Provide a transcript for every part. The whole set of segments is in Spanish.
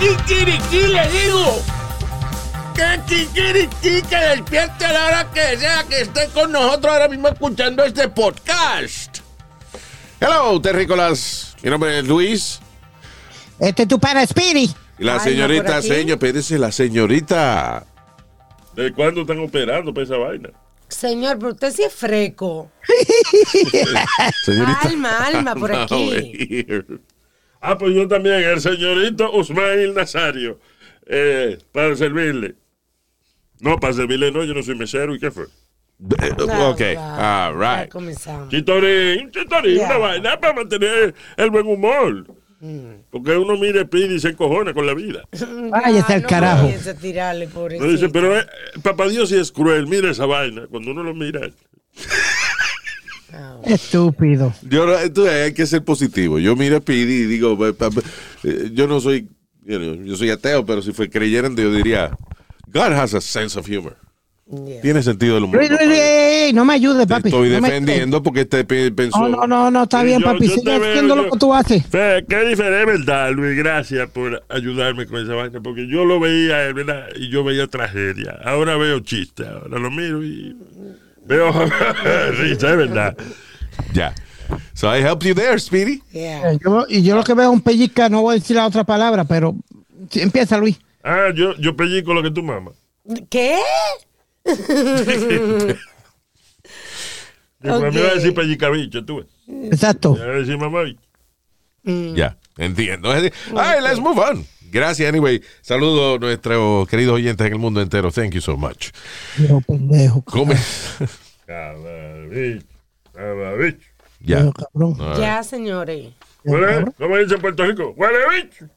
Hermano, ¿qué quiere que le digo? ¿Qué kikiriki que despierte a la hora que sea que esté con nosotros ahora mismo escuchando este podcast? Hello, terrícolas. Mi nombre es Luis. Este es tu pana Speedy. Y la Ay, no, señorita, aquí. señor, espérese, la señorita. ¿De cuándo están operando para esa vaina? Señor, pero usted sí es freco. Señorita. Alma, alma, por aquí. Ah, pues yo también, el señorito Usmail Nazario, eh, para servirle. No, para servirle no, yo no soy mesero, ¿y qué fue? Eh, No, ok, all right. comenzamos. Chitorín, chitorín, una vaina para mantener el buen humor. Mm. Porque uno mire pide y se encojona con la vida. Váyase al no carajo. tirarle, No pobrecito. dice, pero eh, papá Dios sí es cruel, mira esa vaina. Cuando uno lo mira, Estúpido. Yo, tú, hay que ser positivo. Yo miro a Speedy y digo, "Pa- pa- eh, yo no soy, you know, yo soy ateo, pero si fue creyente, yo diría, God has a sense of humor. yeah. Tiene sentido del humor. Ey, no me ayudes, Te papi. estoy No me- defendiendo porque te pe- pensó. No, no, no, no, está Sí, bien, yo- papi. yo Sigue veo, haciendo yo- lo que tú haces. Fe, qué diferente, verdad, Luis. Gracias por ayudarme con esa vaina. Porque yo lo veía, eh, ¿verdad? Y yo veía tragedia. Ahora veo chiste. Ahora lo miro y veo risa, es verdad. Ya. So I helped you there, Speedy. Yeah. Eh, yo- y yo lo que veo es un pellizca, no voy a decir la otra palabra, pero sí, empieza, Luis. Ah, yo, yo pellico lo que tú mamas. ¿Qué? Yo, A mí Ok. va a decir pellicabicho, tú. ves. Exacto. Me va a decir mamá. Ya, entiendo. All right, let's move on. Gracias, anyway. Saludo a nuestros queridos oyentes en el mundo entero. Thank you so much. Viejo pendejo. ¿Cómo? Cababicho. Cababicho. ya. Cabrón. Right. Ya, señores. ¿Cómo dice en Puerto Rico? ¡Huele bicho!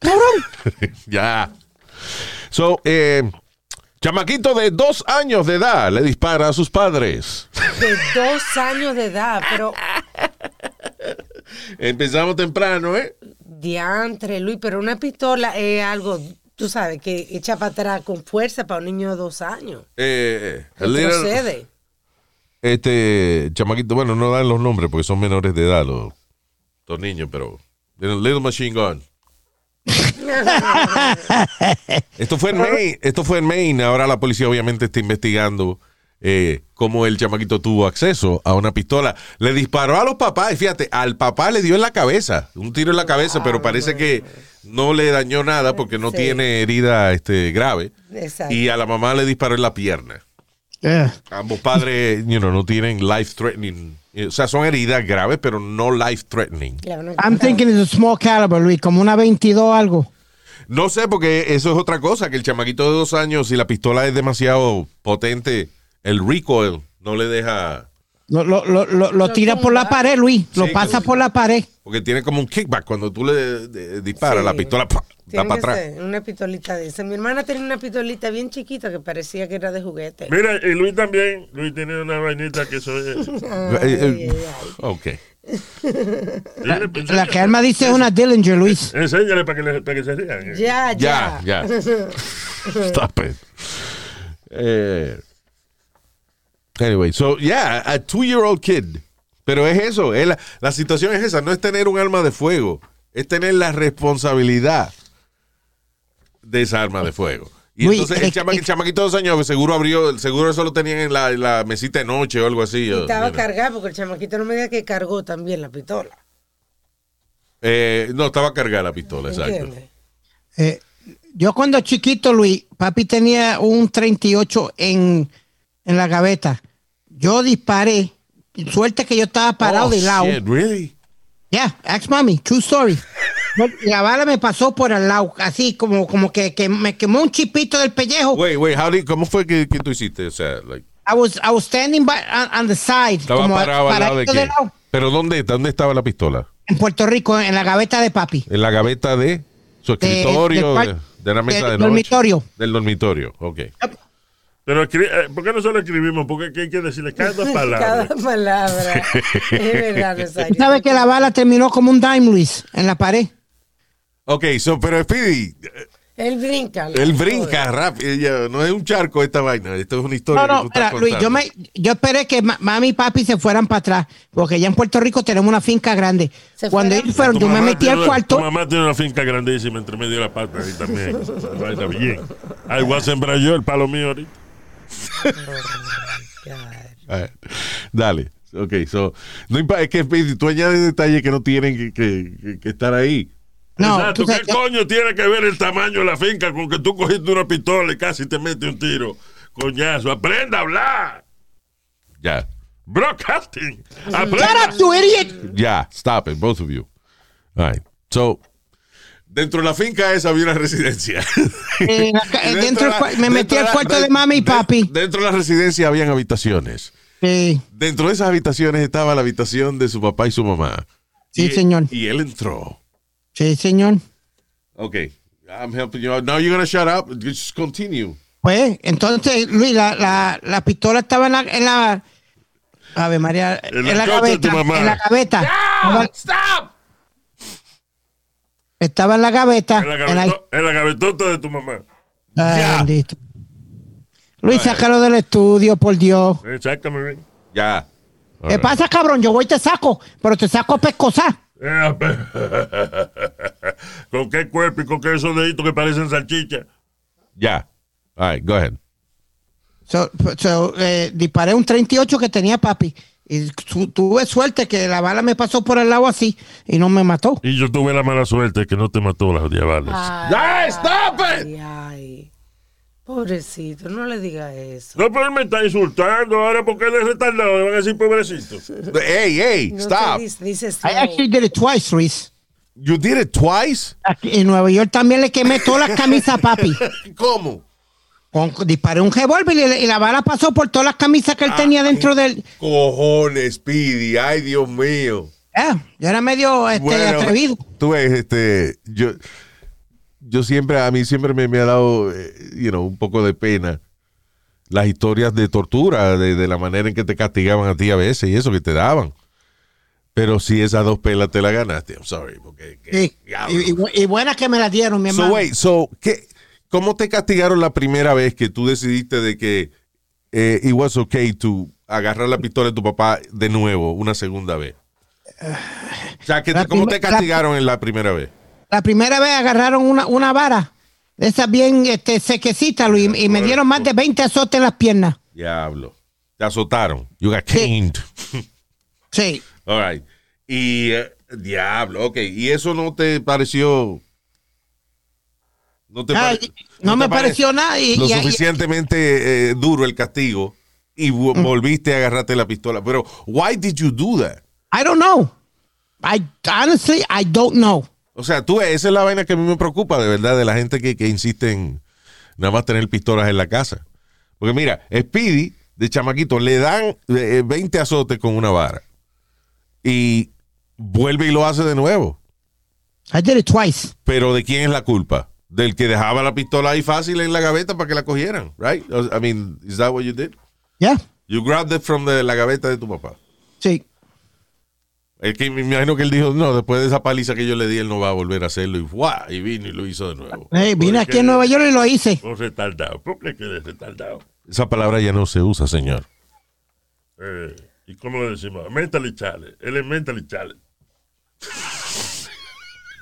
Ya. So, eh, chamaquito de dos años de edad le dispara a sus padres. De dos años de edad, pero Empezamos temprano, ¿eh? diantre, Luis, pero una pistola es algo, tú sabes, que echa para atrás con fuerza para un niño de dos años. Eh, el little- Retrocede. Este chamaquito, bueno, no dan los nombres porque son menores de edad los, los niños, pero Little Machine Gun. esto fue en Maine, esto fue en Maine. Ahora la policía obviamente está investigando eh, cómo el chamaquito tuvo acceso a una pistola. Le disparó a los papás y fíjate, al papá le dio en la cabeza, un tiro en la cabeza, pero parece que no le dañó nada porque no Sí. tiene herida este, grave. Exacto. Y a la mamá le disparó en la pierna. Eh, Ambos padres, you know, no tienen life threatening. O sea, son heridas graves, pero no life threatening. I'm thinking it's a small caliber, Luis, como una 22 algo. No sé, porque eso es otra cosa, que el chamaquito de dos años, si la pistola es demasiado potente, el recoil no le deja, Lo, lo, lo, lo, lo tira por la pared, Luis. Lo pasa por la pared. porque tiene como un kickback. Cuando tú le de- disparas, Sí. la pistola ¡pah! da Tiene para que atrás. ser una pistolita de esa. Mi hermana tenía una pistolita bien chiquita que parecía que era de juguete. Mira, y Luis también. Luis tiene una vainita que eso es. Eh, eh, ok. Pues, La que Alma dice es una Dillinger, Luis. Enséñale para que, le- para que se rían. Ya, Ya, ya. ya. Stop it. Eh, anyway, so yeah, a two-year-old kid. Pero es eso, es la, la situación es esa, no es tener un arma de fuego, es tener la responsabilidad de esa arma de fuego. Y Luis, entonces el, chama- el chamaquito de dos años, seguro abrió, el seguro eso lo tenían en la, en la mesita de noche o algo así. O, estaba cargado porque el chamaquito no me diga que cargó también la pistola. Eh, no, estaba cargada la pistola, exacto. Eh, yo cuando chiquito, Luis, papi tenía un 38 en, en la gaveta. Yo disparé. Suerte que yo estaba parado Oh, de lado. shit, really? Yeah, ask mommy, true story. La bala me pasó por al lado, así como, como que, que me quemó un chipito del pellejo. Wait, wait, how did- ¿cómo fue que, que tú hiciste? O sea, like, I was, I was standing by, on, on the side. estaba como parado al lado de? ¿Pero dónde, dónde estaba la pistola? en Puerto Rico, en la gaveta de papi. En la gaveta de Su escritorio de, la mesa del de noche. dormitorio. Del dormitorio, ok. Pero escri- eh, ¿por qué no solo escribimos? Porque hay que decirle cada palabra. Cada palabra. es verdad, Rosario. ¿Sabe que la bala terminó como un dime, Luis, en la pared? Ok, so, pero Speedy, Él brinca. él brinca rápido. No es un charco esta vaina. Esto es una historia. No, que no, tú estás espera, Luis, yo, me, yo esperé que ma- mami y papi se fueran para atrás, porque ya en Puerto Rico tenemos una finca grande. Se Cuando fueron. ellos fueron, Tu yo me metí al una- cuarto. Tu mamá tiene una finca grandísima entre medio de la pata ahí también. Vaina bien. Ahí voy a sembrar yo el palo mío ahorita. A ver, Dale. Ok, so, no es que Speedy, tú añades detalles que no tienen que, que- que- que estar ahí. No, Exacto. sabes- ¿Qué coño tiene que ver el tamaño de la finca con que tú cogiste una pistola y casi te metes un tiro? Coñazo, aprenda a hablar. Ya. Broadcasting. Shut Aprenda. up, you idiot. Ya, stop it, both of you. All right. So, dentro de la finca esa había una residencia. Eh, acá, dentro de del cua- me dentro metí al la- cuarto de mami y de- papi. Dentro de la residencia habían habitaciones. Sí, Dentro de esas habitaciones estaba la habitación de su papá y su mamá. Sí, Y- señor. Y él entró. Sí, señor. Ok. I'm helping you out. Now you're going to shut up. Just continue. Pues, entonces, Luis, la, la, la pistola estaba en la, en la Ave María, En en, la gaveta, mamá. en la gaveta. Estaba, ¡Stop! estaba en la gaveta. En la, en la- gaveto- en la gavetota de tu mamá. Ay, Ya. bendito. Luis, sácalo del estudio, por Dios. Sácame. Ya. All ¿Qué right. pasa, cabrón? Yo voy y te saco, pero te saco a pescosar. ¿Con qué cuerpo y con qué esos deditos que parecen salchicha? Ya. All right, go ahead. So, so, eh, disparé un 38 que tenía papi. Y su- tuve suerte que la bala me pasó por el lado así y no me mató. Y yo tuve la mala suerte que no te mató las diabales. Ay, stop it! ay, ay. Pobrecito, no le diga eso. No, pero él me está insultando ahora porque él es retardado. Le van a decir pobrecito. Hey, hey, No stop. dice, dice I actually did it twice, Luis. You did it twice? Aquí en Nueva York también le quemé todas las camisas a papi. ¿Cómo? Con- disparé un revólver y, la bala pasó por todas las camisas que él tenía dentro del. Cojones, Speedy. Ay, Dios mío. Ah, yo era medio este, Bueno, atrevido. tú ves, este, yo, yo siempre, a mí siempre me, me ha dado, eh, you know, un poco de pena las historias de tortura, de, de la manera en que te castigaban a ti a veces y eso que te daban. Pero si esas dos pelas te las ganaste, I'm sorry, porque... que- Sí. Y, y- y buenas que me las dieron, mi hermano. So, wait, so, ¿qué, ¿cómo te castigaron la primera vez que tú decidiste de que eh, it was okay to agarrar la pistola de tu papá de nuevo, una segunda vez? O sea, que ¿cómo te castigaron en la primera vez? La primera vez agarraron una, una vara, de esas bien este, sequecita, Luis, y me dieron más de 20 azotes en las piernas. Diablo. Te azotaron. You got Sí. caned. Sí. All right. Y, eh, diablo, ok. ¿Y eso no te pareció... No te pare- no me pare- pareció nada. Y, Lo y- suficientemente eh, duro el castigo y vo- volviste a agarrarte la pistola. Pero, why did you do that? I don't know. I honestly, I don't know. O sea, tú, esa es la vaina que a mí me preocupa, de verdad, de la gente que, que insiste en nada más tener pistolas en la casa. Porque mira, Speedy, de chamaquito, le dan eh, 20 azotes con una vara. Y vuelve y lo hace de nuevo. I did it twice. Pero ¿de quién es la culpa? Del que dejaba la pistola ahí fácil en la gaveta para que la cogieran, right? I mean, is that what you did? Yeah. You grabbed it from the- la gaveta de tu papá. Sí. Es que me imagino que él dijo, no, después de esa paliza que yo le di, él no va a volver a hacerlo. Y, ¡guau! y vino y lo hizo de nuevo. Hey, vine aquí en Nueva York y lo hice. Un retardado. ¿Por qué que es retardado? Esa palabra ya no se usa, señor. Eh, ¿Y cómo le decimos? Mentally challenge. Él es mentally challenge.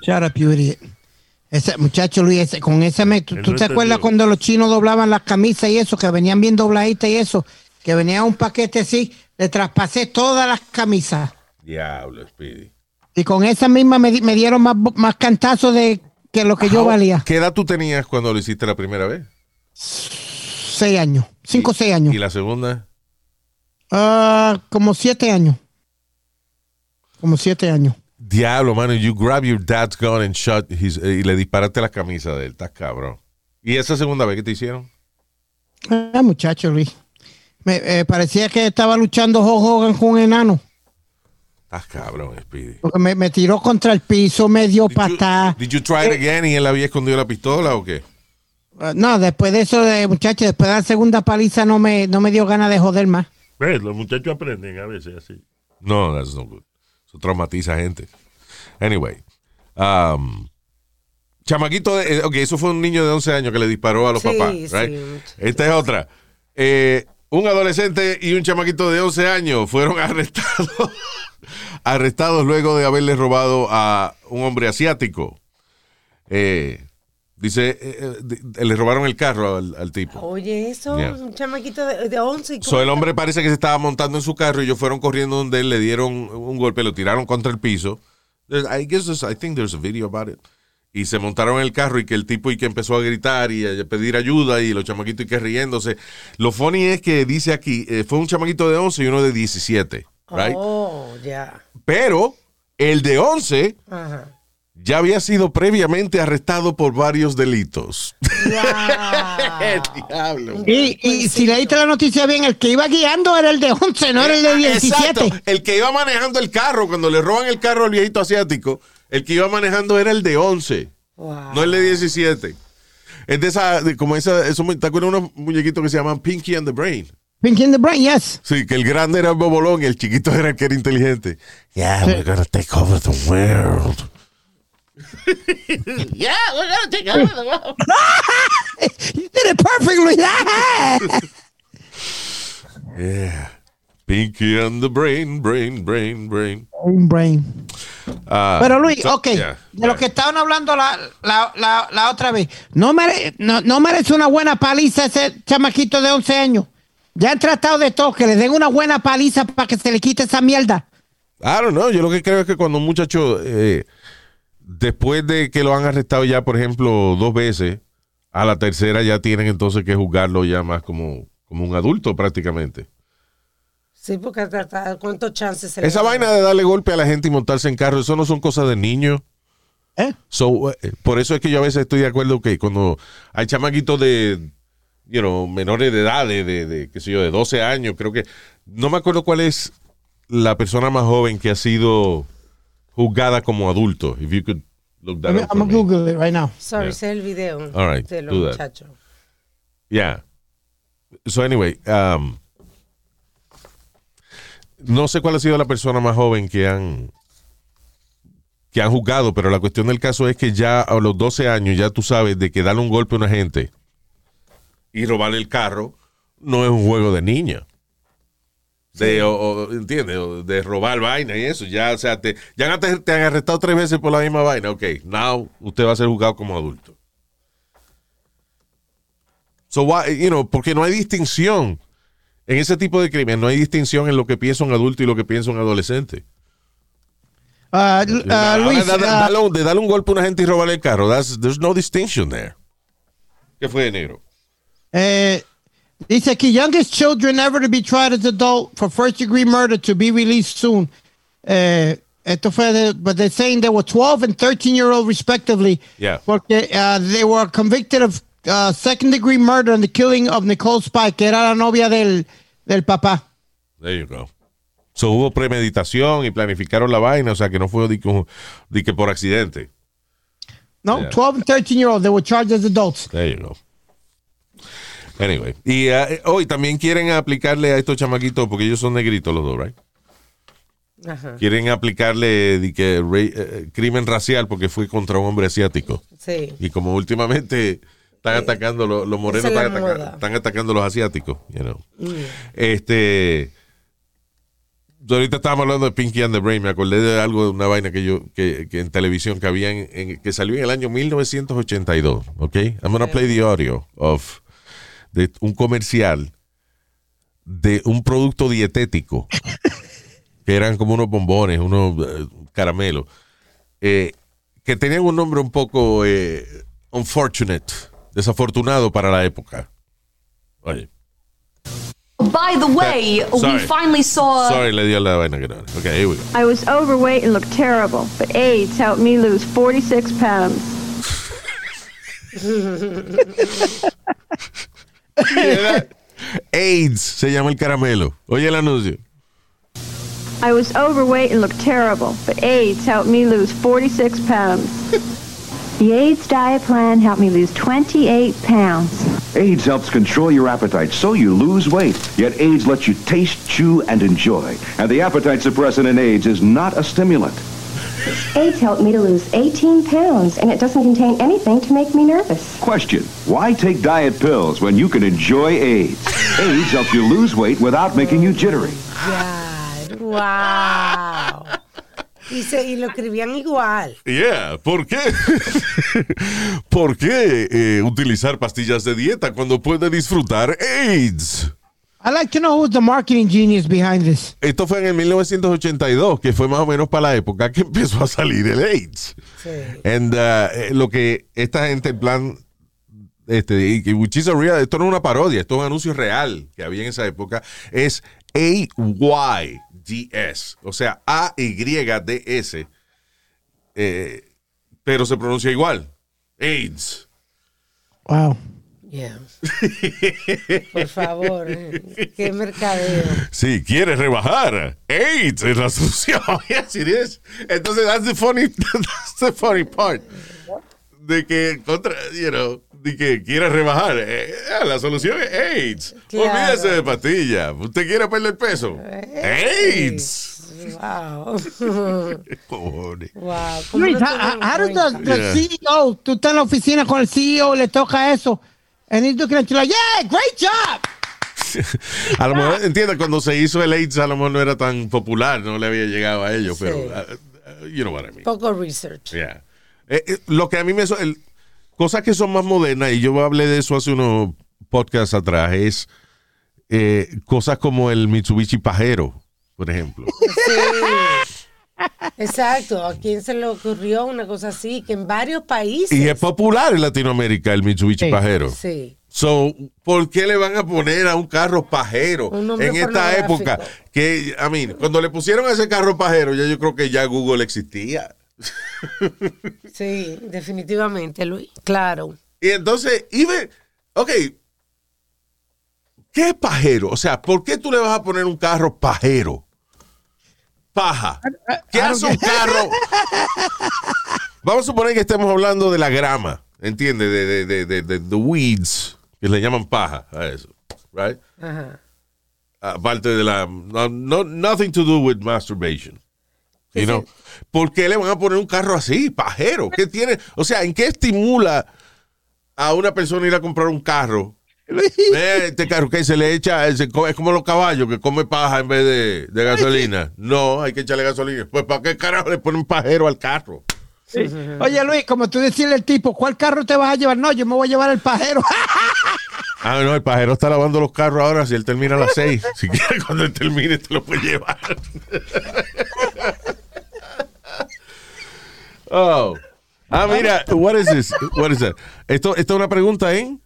Shut up, you idiot. Ese muchacho Luis, ese- con ese me, ¿tú, Él tú no te acuerdas cuando los chinos doblaban las camisas y eso, que venían bien dobladitas y eso, que venía un paquete así, le traspasé todas las camisas. Diablo, Speedy. Y con esa misma me, me dieron más, más cantazos de que lo que yo valía. ¿Qué edad tú tenías cuando lo hiciste la primera vez? Seis años, cinco o seis años. ¿Y la segunda? Ah, como siete años. Como siete años. Diablo, mano, you grab your dad's gun and shot his, eh, y le disparaste la camisa de él. Estás cabrón. ¿Y esa segunda vez qué te hicieron? Ah, muchacho Luis. Me eh, parecía que estaba luchando Hulk Hogan con un enano. Estás cabrón, Speedy. Porque me, me tiró contra el piso, me dio Did you, patada. did you try it again y él había escondido la pistola o qué? Uh, No, después de eso, de muchacho, después de la segunda paliza no me, no me dio ganas de joder más. ¿Ves? Los muchachos aprenden a veces así. No, that's no good. Eso traumatiza a gente. Anyway. Um, chamaquito de... eh, Ok, eso fue un niño de 11 años que le disparó a los Sí, papás. right? Esta es otra. Eh, un adolescente y un chamaquito de 11 años fueron arrestados, arrestados luego de haberle robado a un hombre asiático. Eh, dice, eh, eh, le robaron el carro al, al tipo. Oye, eso, Yeah. un chamaquito de, de 11. y So, el hombre parece que se estaba montando en su carro y ellos fueron corriendo donde él, le dieron un golpe, lo tiraron contra el piso. There's- I guess I think there's a video about it. Y se montaron en el carro y que el tipo y que empezó a gritar y a pedir ayuda y los chamaquitos y que riéndose. Lo funny es que dice aquí, eh, fue un chamaquito de 11 y uno de 17, right? Oh, ya. Pero el de 11 Ajá. ya había sido previamente arrestado por varios delitos. Wow. Diablo. Y, y si leíste la noticia bien, el que iba guiando era el de 11, no era el de 17. Exacto. El que iba manejando el carro, cuando le roban el carro al viejito asiático, el que iba manejando era el de 11, Wow. no el de 17. Es de esa, de como esa, eso, ¿te acuerdas de unos muñequitos que se llaman Pinky and the Brain? Pinky in the brain, yes. Sí, que el grande era el bobolón y el chiquito era el que era inteligente. Yeah, we're gonna take over the world. You did it perfectly. Yeah. Pinky and the Brain, Brain, Brain, Brain. Brain, brain. Ah, Pero Luis, so- ok, yeah, de lo right. que estaban hablando la, la, la, la otra vez, no, mere- no, no merece una buena paliza ese chamaquito de 11 años. Ya han tratado de todo, que le den una buena paliza para que se le quite esa mierda. I don't know. Yo lo que creo es que cuando un muchacho, eh, después de que lo han arrestado ya, por ejemplo, dos veces, a la tercera ya tienen entonces que juzgarlo ya más como, como un adulto prácticamente. Sí, porque hasta- hasta ¿cuántos chances se Esa vaina de darle golpe a la gente y montarse en carro, eso no son cosas de niños. ¿Eh? So, eh, por eso es que yo a veces estoy de acuerdo que cuando hay chamaquitos de, you know, menores de edad, de, de, de, qué sé yo, de 12 años, creo que, no me acuerdo cuál es la persona más joven que ha sido juzgada como adulto. If you could look that I'm, up for gonna. Google it right now. Sorry, Yeah. sé el video All right, de los muchachos. Yeah. So anyway, um, no sé cuál ha sido la persona más joven que han que han juzgado, pero la cuestión del caso es que ya a los 12 años ya tú sabes de que darle un golpe a una gente y robarle el carro no es un juego de niña. De, o, o, ¿entiendes? O de robar vaina y eso. Ya, o sea, te, ya antes te han arrestado tres veces por la misma vaina. Ok, now usted va a ser juzgado como adulto. So why, you know, porque no hay distinción. En ese tipo de crimen no hay distinción en lo que piensa un adulto y lo que piensa un adolescente. Uh, uh, Luis, da- da- uh, de darle un golpe a una gente y robarle el carro. That's- there's no distinction there. ¿Qué fue, negro? eh, dice aquí, youngest children ever to be tried as adult for first degree murder to be released soon. Eh, esto fue de, but they're saying they were 12 and 13 year old respectively. Yeah. Porque they were convicted of uh, second degree murder and the killing of Nicole Spike, que era la novia del, del papá. There you go. So hubo premeditación y planificaron la vaina, o sea que no fue de que, de que por accidente. No, Yeah. 12 and 13 year old, they were charged as adults. There you go. Anyway, y uh, hoy también quieren aplicarle a estos chamaquitos, porque ellos son negritos los dos, right? Ajá. Quieren aplicarle de que ra- eh, crimen racial porque fue contra un hombre asiático. Sí. Y como últimamente están atacando los, los morenos, están, ataca- atacando los asiáticos, you know. Este. Ahorita estábamos hablando de Pinky and the Brain. Me acordé de algo, de una vaina que yo, que, que en televisión que había, en, en- que salió en el año 1982. ¿Ok? I'm gonna play the audio of de un comercial de un producto dietético que eran como unos bombones, unos eh, caramelos, eh, que tenían un nombre un poco eh, unfortunate, desafortunado para la época. Oye, By the way, we Sorry. finally saw. sorry, le dio la vaina que no. era. Ok, here we go. I was overweight and looked terrible, but AIDS helped me lose 46 pounds. AIDS se llama el caramelo. Oye el anuncio. I was overweight and looked terrible, but AIDS helped me lose 46 pounds. The AIDS diet plan helped me lose 28 pounds. AIDS helps control your appetite so you lose weight. Yet AIDS lets you taste, chew, and enjoy. And the appetite suppressant in AIDS is not a stimulant. AIDS helped me to lose 18 pounds, and it doesn't contain anything to make me nervous. Question, why take diet pills when you can enjoy AIDS? AIDS helps you lose weight without making you jittery. God, wow. Y, se, y lo escribían igual. Yeah, ¿por qué? ¿Por qué eh, utilizar pastillas de dieta cuando puede disfrutar AIDS? I'd like to know who's the marketing genius behind this. Esto fue en el 1982, que fue más o menos para la época que empezó a salir el AIDS. Sí. And, uh, eh, lo que esta gente, en plan, este, which is a real- esto no es una parodia, esto es un anuncio real que había en esa época, es A-Y-D-S, o sea, A-Y-D-S, eh, pero se pronuncia igual, AIDS. Wow. Yeah. Por favor, eh, qué mercadeo. Si quieres rebajar, AIDS es la solución. yes, it is. Entonces, that's the funny, that's the funny part. De que, contra, you know, de que quieres rebajar. eh, ah, la solución es AIDS. Claro. Olvídese de pastillas. ¿Usted quiere perder peso? AIDS. Wow. Cojones. wow. ¿cómo Luis, no how, how does the, cuenta? the Yeah. CEO, tú estás en la oficina con el CEO, le toca eso, and he's looking at you like, yeah, great job. A lo mejor, entiende, cuando se hizo el AIDS, a lo mejor no era tan popular, no le había llegado a ellos, Sí. pero, uh, uh, you know what I mean. Poco research. Yeah. Eh, eh, lo que a mí me... el- cosas que son más modernas, y yo hablé de eso hace unos podcasts atrás, es eh, cosas como el Mitsubishi Pajero, por ejemplo. Sí. Exacto. ¿A quién se le ocurrió una cosa así? Que en varios países. y es popular en Latinoamérica el Mitsubishi Sí. Pajero. Sí. So, ¿por qué le van a poner a un carro pajero Un en esta época? Que, a mí, cuando le pusieron a ese carro pajero, ya yo creo que ya Google existía. Sí, definitivamente, Luis. Claro. Y entonces, even, ok, ¿qué es pajero? O sea, ¿por qué tú le vas a poner un carro pajero? Paja. ¿Qué hace un carro? Vamos a suponer que estemos hablando de la grama, ¿entiendes? De, de, de, de, de- the weeds, que le llaman paja a eso, right? Ajá. Aparte de la, no, no- nothing to do with masturbation. You Sí, know? sí. ¿Por qué le van a poner un carro así, pajero? ¿Qué tiene? O sea, ¿en qué estimula a una persona ir a comprar un carro? Este carro que se le echa, es como los caballos que come paja en vez de, de gasolina. No, hay que echarle gasolina. Pues ¿para qué carajo le ponen pajero al carro? Oye, Luis, como tú decirle al tipo, ¿cuál carro te vas a llevar? No, yo me voy a llevar el pajero. Ah, no, el pajero está lavando los carros ahora. Si él termina a las seis, si quiere cuando él termine, te lo puede llevar. oh. Ah, mira, what is this? What is that? Esto, esto es una pregunta, ¿eh?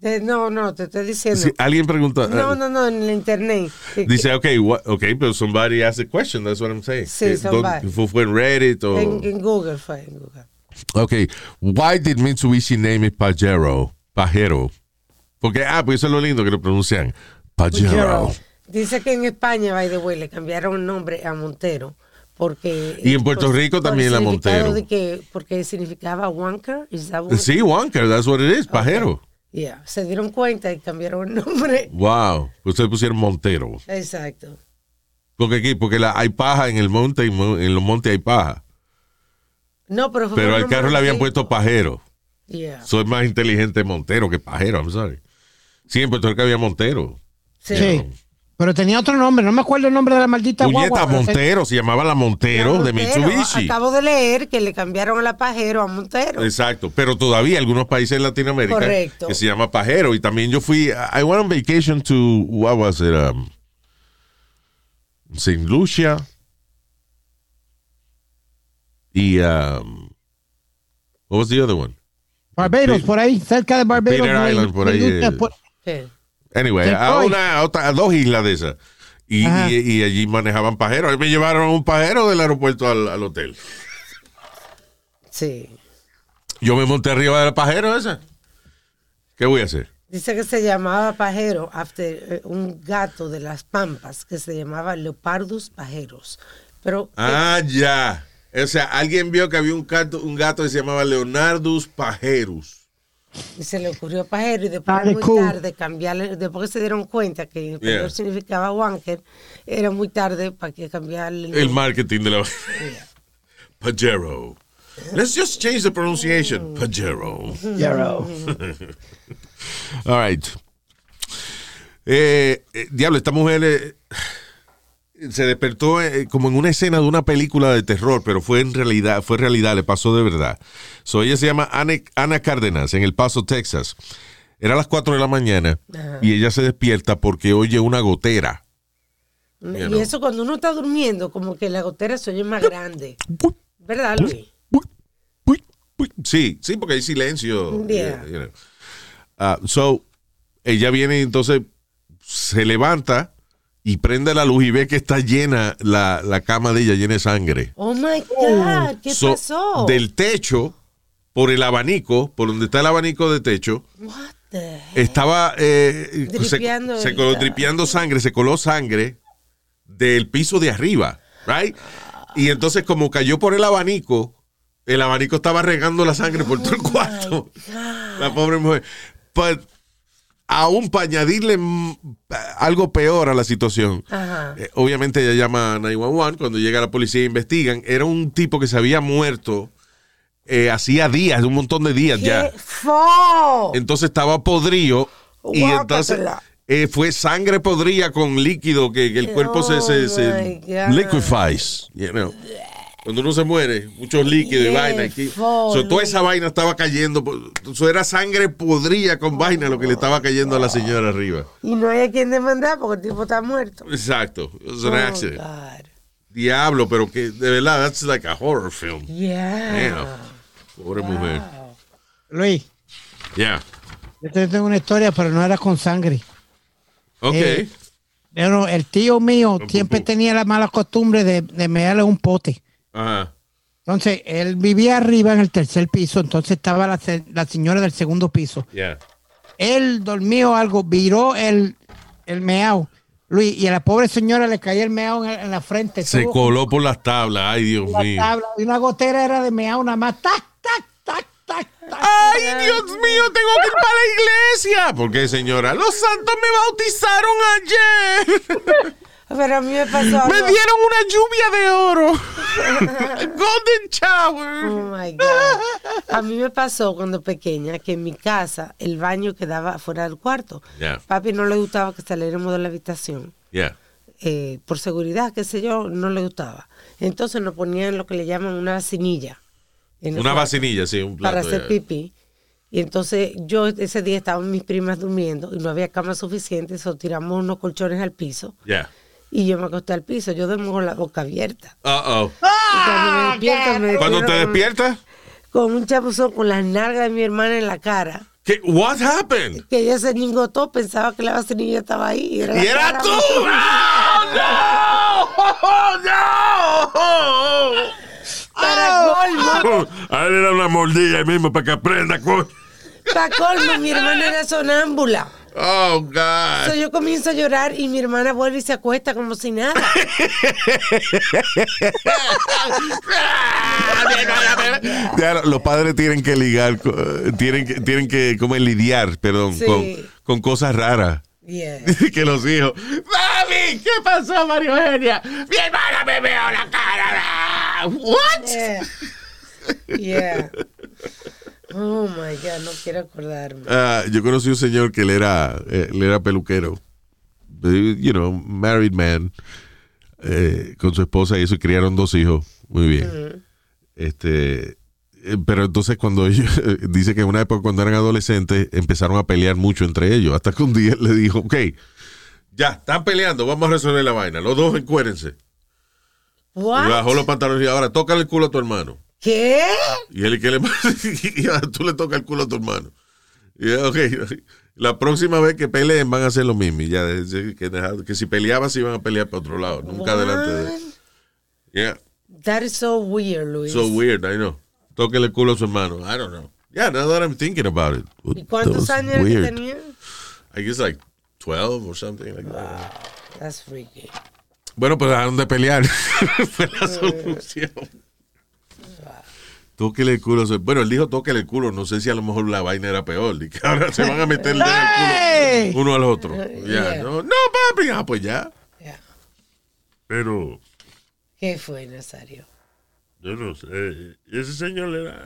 De- no, no, te estoy diciendo. Si alguien pregunta. No, eh, no, no, en el internet. Dice, ok, what, okay, pero somebody asked a question, that's what I'm saying. Sí, somebody. don- Fue, en Reddit o... en, en Google fue, en Google. Ok, why did Mitsubishi name it Pajero? Pajero. Porque, ah, pues eso es lo lindo que lo pronuncian. Pajero. Dice que en España, by the way, le cambiaron el nombre a Montero. Porque, Y en Puerto por- Rico también la Montero. De que, porque significaba wanker. Is that what- Sí, Wonker, that's what it is, pajero. Yeah, se dieron cuenta y cambiaron el nombre. Wow, ustedes pusieron Montero. Exacto. Porque aquí, porque la, hay paja en el monte en los montes hay paja. No, pero fue Pero al carro le habían puesto pajero. Yeah. Soy más inteligente Montero que pajero, I'm sorry. Sí, en Puerto Rico había Montero. Sí. Sí. Pero tenía otro nombre, no me acuerdo el nombre de la maldita Puñeta guagua. Montero, se llamaba la Montero La de. Mitsubishi. Acabo de leer que le cambiaron a la Pajero a Montero. Exacto, pero todavía algunos países en Latinoamérica Correcto. que se llama pajero y también yo fui I went on vacation to what was it um, Saint Lucia y um, what was the other one? Barbados, por ahí, cerca de Barbados. Peter. Island, por ahí, eh. por- Sí. Anyway, a, una, a otra- a dos islas de esas. Y, Ajá. y- y allí manejaban pajeros. Ahí me llevaron un pajero del aeropuerto al, al hotel. Sí. Yo me monté arriba del pajero esa. ¿Qué voy a hacer? Dice que se llamaba pajero after eh, un gato de las pampas que se llamaba Leopardus pajeros. Pero Ah, ya. O sea, alguien vio que había un gato, un gato que se llamaba Leonardus Pajerus. Y se le ocurrió pajero y después Dale, muy cool. tarde cambiarle, después que se dieron cuenta que en español Yeah. significaba wanker, era muy tarde para que cambiarle El marketing de la. Pajero. Let's just change the pronunciation. Pajero. Yarrow. All right. Eh, eh, diablo, esta mujer eh, se despertó eh, como en una escena de una película de terror, pero fue en realidad, fue realidad, le pasó de verdad. So, ella se llama Ana, Ana Cárdenas, en El Paso, Texas. Era las 4 de la mañana Ajá. y ella se despierta porque oye una gotera. Y You know. eso cuando uno está durmiendo, como que la gotera se oye más grande. ¿Verdad, Luis? Sí, sí, porque hay silencio. Yeah. you know. Ah, so, ella viene y entonces se levanta y prende la luz y ve que está llena la, la cama de ella, llena de sangre. Oh my God, ¿qué So, pasó? Del techo, por el abanico, por donde está el abanico de techo, What the heck? estaba eh, se, coló dripeando sangre, se coló sangre del piso de arriba, right? Y entonces como cayó por el abanico, el abanico estaba regando la sangre por todo el cuarto. La pobre mujer. But, aún para añadirle algo peor a la situación, Ajá. eh, obviamente ella llama a 911, cuando llega la policía e investigan, era un tipo que se había muerto eh, hacía días, un montón de días ya. ¡Qué fo! Entonces estaba podrido y entonces eh, fue sangre podrida con líquido que, que el cuerpo se, se, Oh, se liquefies. you know. Cuando uno se muere, muchos líquidos y vaina. Aquí. So, toda esa vaina estaba cayendo. Eso era sangre podrida con vaina lo que le estaba cayendo a la señora arriba. Y no hay a quien demandar porque el tipo está muerto. Exacto. Was an Oh, accident. God. Diablo, pero que de verdad, that's like a horror film. Yeah. Damn. Pobre mujer. Luis, Yeah. yo te tengo una historia, pero no era con sangre. Ok. Eh, Pero el tío mío siempre tenía la mala costumbre de, de mearle un pote. Ajá. Entonces, él vivía arriba en el tercer piso, entonces estaba la, la señora del segundo piso. Yeah. Él dormió algo, viró el, el meao. Luis, y a la pobre señora le caía el meao en, en la frente. Se coló por las tablas. Ay, Dios la mío. tabla, y una gotera era de meao nada más. ¡Tac, tac, tac, tac, tac! Ay, Dios mío, tengo que ir para la iglesia. ¿Por qué, señora? Los santos me bautizaron ayer. Pero a mí me pasó algo. Me dieron una lluvia de oro. Golden shower. Oh my God. A mí me pasó cuando pequeña que en mi casa el baño quedaba fuera del cuarto. Yeah. Papi no le gustaba que saliéramos de la habitación. Yeah. eh, por seguridad, qué sé yo, no le gustaba. Entonces nos ponían lo que le llaman una vacinilla. en Una vacinilla, sí, un plato. Para hacer yeah. pipí. Y entonces yo ese día estaban mis primas durmiendo y no había cama suficiente, so tiramos unos colchones al piso Yeah. Y yo me acosté al piso. Yo duermo con la boca abierta. Uh-oh. Y cuando me me Cuando te despiertas, Con un chapuzón con las nalgas de mi hermana en la cara. ¿qué? What happened? Que ella se ningotó, pensaba que la vacinilla estaba ahí. ¡Y era cara- tú! ¡Oh, no! ¡Oh, no! Para colmo, A él era una mordida ahí mismo para que aprenda, coño. para colmo, mi hermana era sonámbula. Oh, God. So, yo comienzo a llorar y mi hermana vuelve y se acuesta como si nada. Ya, los padres tienen que ligar, tienen que, tienen que como lidiar, perdón, Sí. con, con cosas raras. Yeah. que los hijos. ¡Mami! ¿Qué pasó, María Eugenia? Mi hermana me veo la cara. ¿What? Yeah. Yeah. Oh my God, no quiero acordarme. Ah, yo conocí un señor que él era, eh, él era peluquero. You know, married man. eh, con su esposa y eso, y criaron dos hijos. Muy bien. Este. eh, Pero entonces cuando ellos, dice que en una época cuando eran adolescentes empezaron a pelear mucho entre ellos, hasta que un día le dijo, ok, ya, están peleando, vamos a resolver la vaina, los dos encuérense. Y What? bajó los pantalones y ahora tócale el culo a tu hermano. ¿Qué? Y él que le ahora tú le tocas el culo a tu hermano. Y él, ok, la próxima vez que peleen van a hacer lo mismo. Y ya, desde que, dejar- que si peleaban se iban a pelear para otro lado, nunca delante de Yeah, That is so weird, Luis. so weird, I know. Tóquele el culo a su hermano. I don't know. Yeah, now that I'm thinking about it. ¿Y cuántos años era que weird. tenía? I guess like 12 or something like that. That's freaky. Bueno, pues dejaron de pelear. Fue la solución. Tóquele el culo. Bueno, él dijo tóquele el culo. No sé si a lo mejor la vaina era peor. Y que ahora se van a meter el dedo en el culo uno al otro. Ya, Yeah. no, no, papi. Ah, pues ya. Pero ¿Qué fue, Nazario? yo no sé. Ese señor era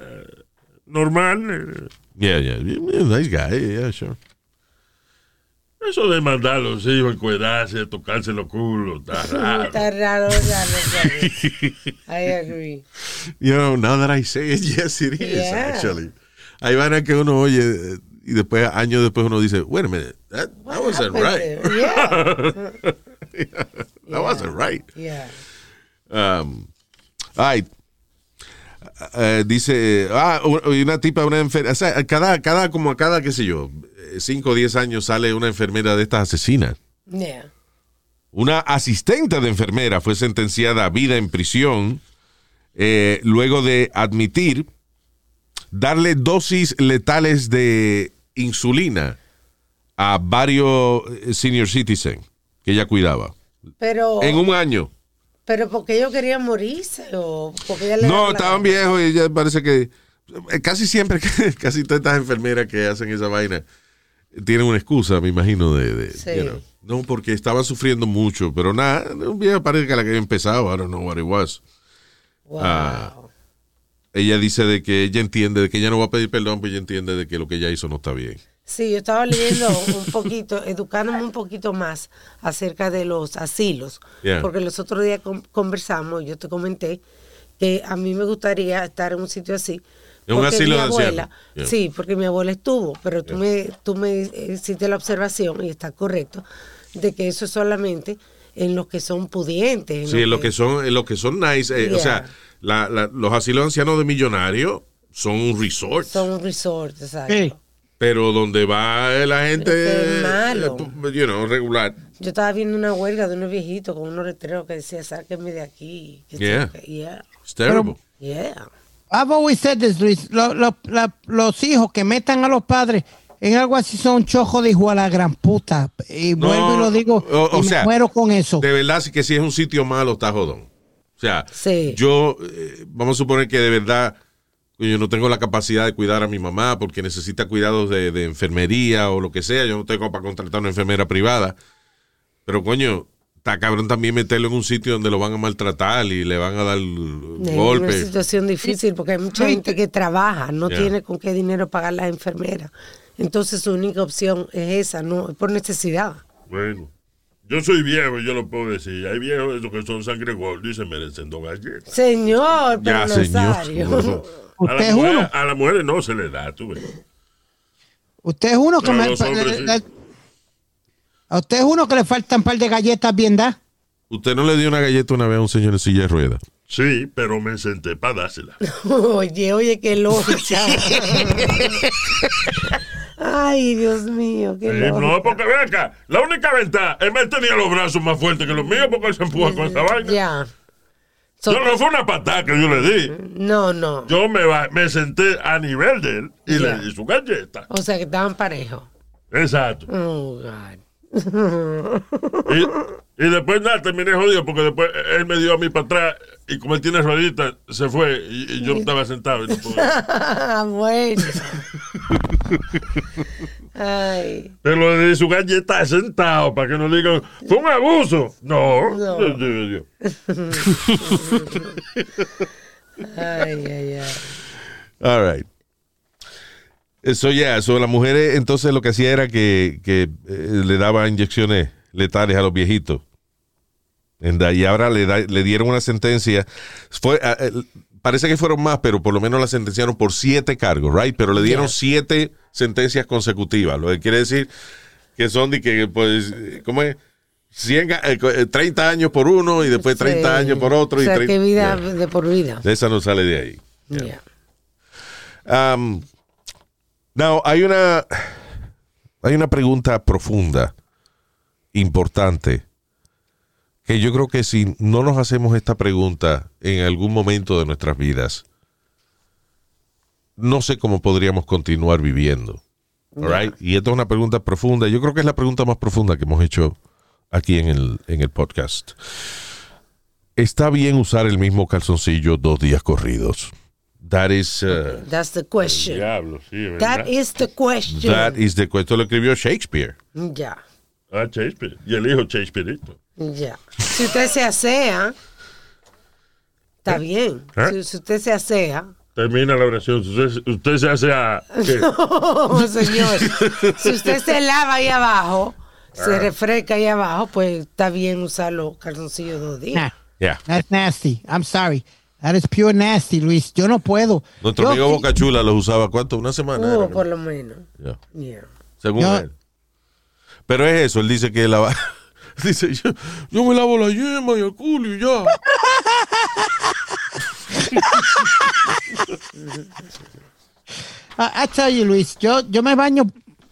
normal. eh. Yeah. yeah, Nice guy. Yeah, sure. Eso de mandar a los hijos a encuadrarse, tocarse los culos, está raro. Está raro, ya Nazario. I agree. You know, now that I say it, yes, it is, Yeah. actually. Hay vainas que uno oye y después, años después, uno dice, wait a minute, that, that wasn't right. there? Yeah. That wasn't right. Yeah. Um, ay, eh, dice, ah, una tipa, una enfermera, o sea, cada, cada, como a cada, qué sé yo, 5 o 10 años sale una enfermera de estas asesinas. Yeah. Una asistente de enfermera fue sentenciada a vida en prisión eh, luego de admitir darle dosis letales de insulina a varios eh, senior citizens que ella cuidaba. Pero, En un año. Pero porque ellos querían morirse o porque ella le No, estaban viejos y ya parece que eh, casi siempre, casi todas estas enfermeras que hacen esa vaina tienen una excusa, me imagino, de, de, Sí. you know, no, porque estaban sufriendo mucho, pero nada, un viejo parece que la que había empezado, I don't know what it was. Wow. Ah, ella dice de que ella entiende, de que ella no va a pedir perdón, pero ella entiende de que lo que ella hizo no está bien. Sí, yo estaba leyendo un poquito, educándome un poquito más acerca de los asilos, Yeah. porque los otros días con- conversamos, yo te comenté que a mí me gustaría estar en un sitio así. En un porque asilo mi de ancianos. abuela, Yeah. sí, porque mi abuela estuvo, pero tú me, tú me hiciste la observación, y está correcto, de que eso es solamente en los que son pudientes. en Sí, en lo que son, en lo que son nice, eh, o sea, la- la- los asilos ancianos de millonarios son un resort, Son un resort, exacto. Sí. Pero donde va la gente, eh, you know, regular. Yo estaba viendo una huelga de unos viejitos con unos letreros que decía, sáquenme de aquí. Yeah. tengo que-". Yeah. It's terrible. Yeah. I've always said this, Luis. Lo- lo- la- los hijos que metan a los padres en algo así son chojos de hijo a la gran puta. Y No, vuelvo y lo digo, o- o y me sea, muero con eso. De verdad, sí que si es un sitio malo, está jodón. O sea, Sí. yo, eh, vamos a suponer que de verdad yo no tengo la capacidad de cuidar a mi mamá porque necesita cuidados de, de enfermería o lo que sea. Yo no tengo para contratar una enfermera privada. Pero coño, está cabrón también meterlo en un sitio donde lo van a maltratar y le van a dar Es una golpes. situación difícil porque hay mucha gente que trabaja, no Yeah. tiene con qué dinero pagar las enfermeras. Entonces su única opción es esa, no es por necesidad. Bueno, yo soy viejo y yo lo puedo decir. Hay viejos esos que son sangre gorda y se merecen dos galletas. Señor, pero Ya, señor. A Usted las es mujeres- uno. a las mujeres no se les da, tú ves. Usted es uno que me, los hombres le- sí. le- a usted es uno que le faltan un par de galletas bien dadas. ¿Usted no le dio una galleta una vez a un señor en silla de ruedas? Sí, pero me senté para dársela. Oye, oye, qué locha. Ay, Dios mío, qué loca. no, porque ve acá, la única ventaja es que él tenía los brazos más fuertes que los míos porque él se empuja con esa vaina. Ya. So- No, no fue una patada que yo le di. No, no. Yo me, me senté a nivel de él y le di su galleta. O sea que estaban parejos. Exacto. Oh, God. Y, y después nada, terminé jodido porque después él me dio a mí para atrás y como él tiene rueditas, se fue y, y yo estaba sentado. y no pude. bueno. Ay. Pero de su galleta sentado para que no digan, fue un abuso. No. No. Yo- yo- yo. Ay, ay, ay. All right. Eso ya, eso las mujeres entonces lo que hacía era que, que, eh, le daba inyecciones letales a los viejitos. Y ahora le, da- le dieron una sentencia. Fue, ah, eh, parece que fueron más, pero por lo menos la sentenciaron por siete cargos, right? Pero le dieron Yeah. siete sentencias consecutivas. Lo que quiere decir que son de que, pues, ¿cómo es? 100, ga- eh, co- 30 años por uno y después 30 Sí. años por otro. O y sea, 30 que vida Yeah. de por vida. Esa no sale de ahí. Yeah. Um, now, hay una, hay una pregunta profunda, importante, que yo creo que si no nos hacemos esta pregunta en algún momento de nuestras vidas, no sé cómo podríamos continuar viviendo. All right? Y esto es una pregunta profunda. Yo creo que es la pregunta más profunda que hemos hecho aquí en el, en el podcast. ¿Está bien usar el mismo calzoncillo dos días corridos? That is, uh, That's the question. Diablo, sí, ¿verdad? That is the question. that is the question. Lo escribió Shakespeare. Ya, Ah, Shakespeare. Y el hijo Shakespeareito. ya. Si usted se asea, está bien. ¿Eh? Si, si usted se asea, Termina la oración. Usted, usted se hace a... ¿qué? no, señor. Si usted se lava ahí abajo, se refresca ahí abajo, pues está bien usar los calzoncillos dos días. Nah, Yeah. that's nasty. I'm sorry. That is pure nasty, Luis. Yo no puedo. Nuestro Yo amigo sí- Boca Chula los usaba, ¿cuánto? Una semana. Uh, era, por lo menos. Yeah. Yeah. Según Yo- él. Pero es eso, él dice que lava. Dice, yo, yo me lavo la yema y el culo y ya. I, I tell you, Luis, yo, yo me baño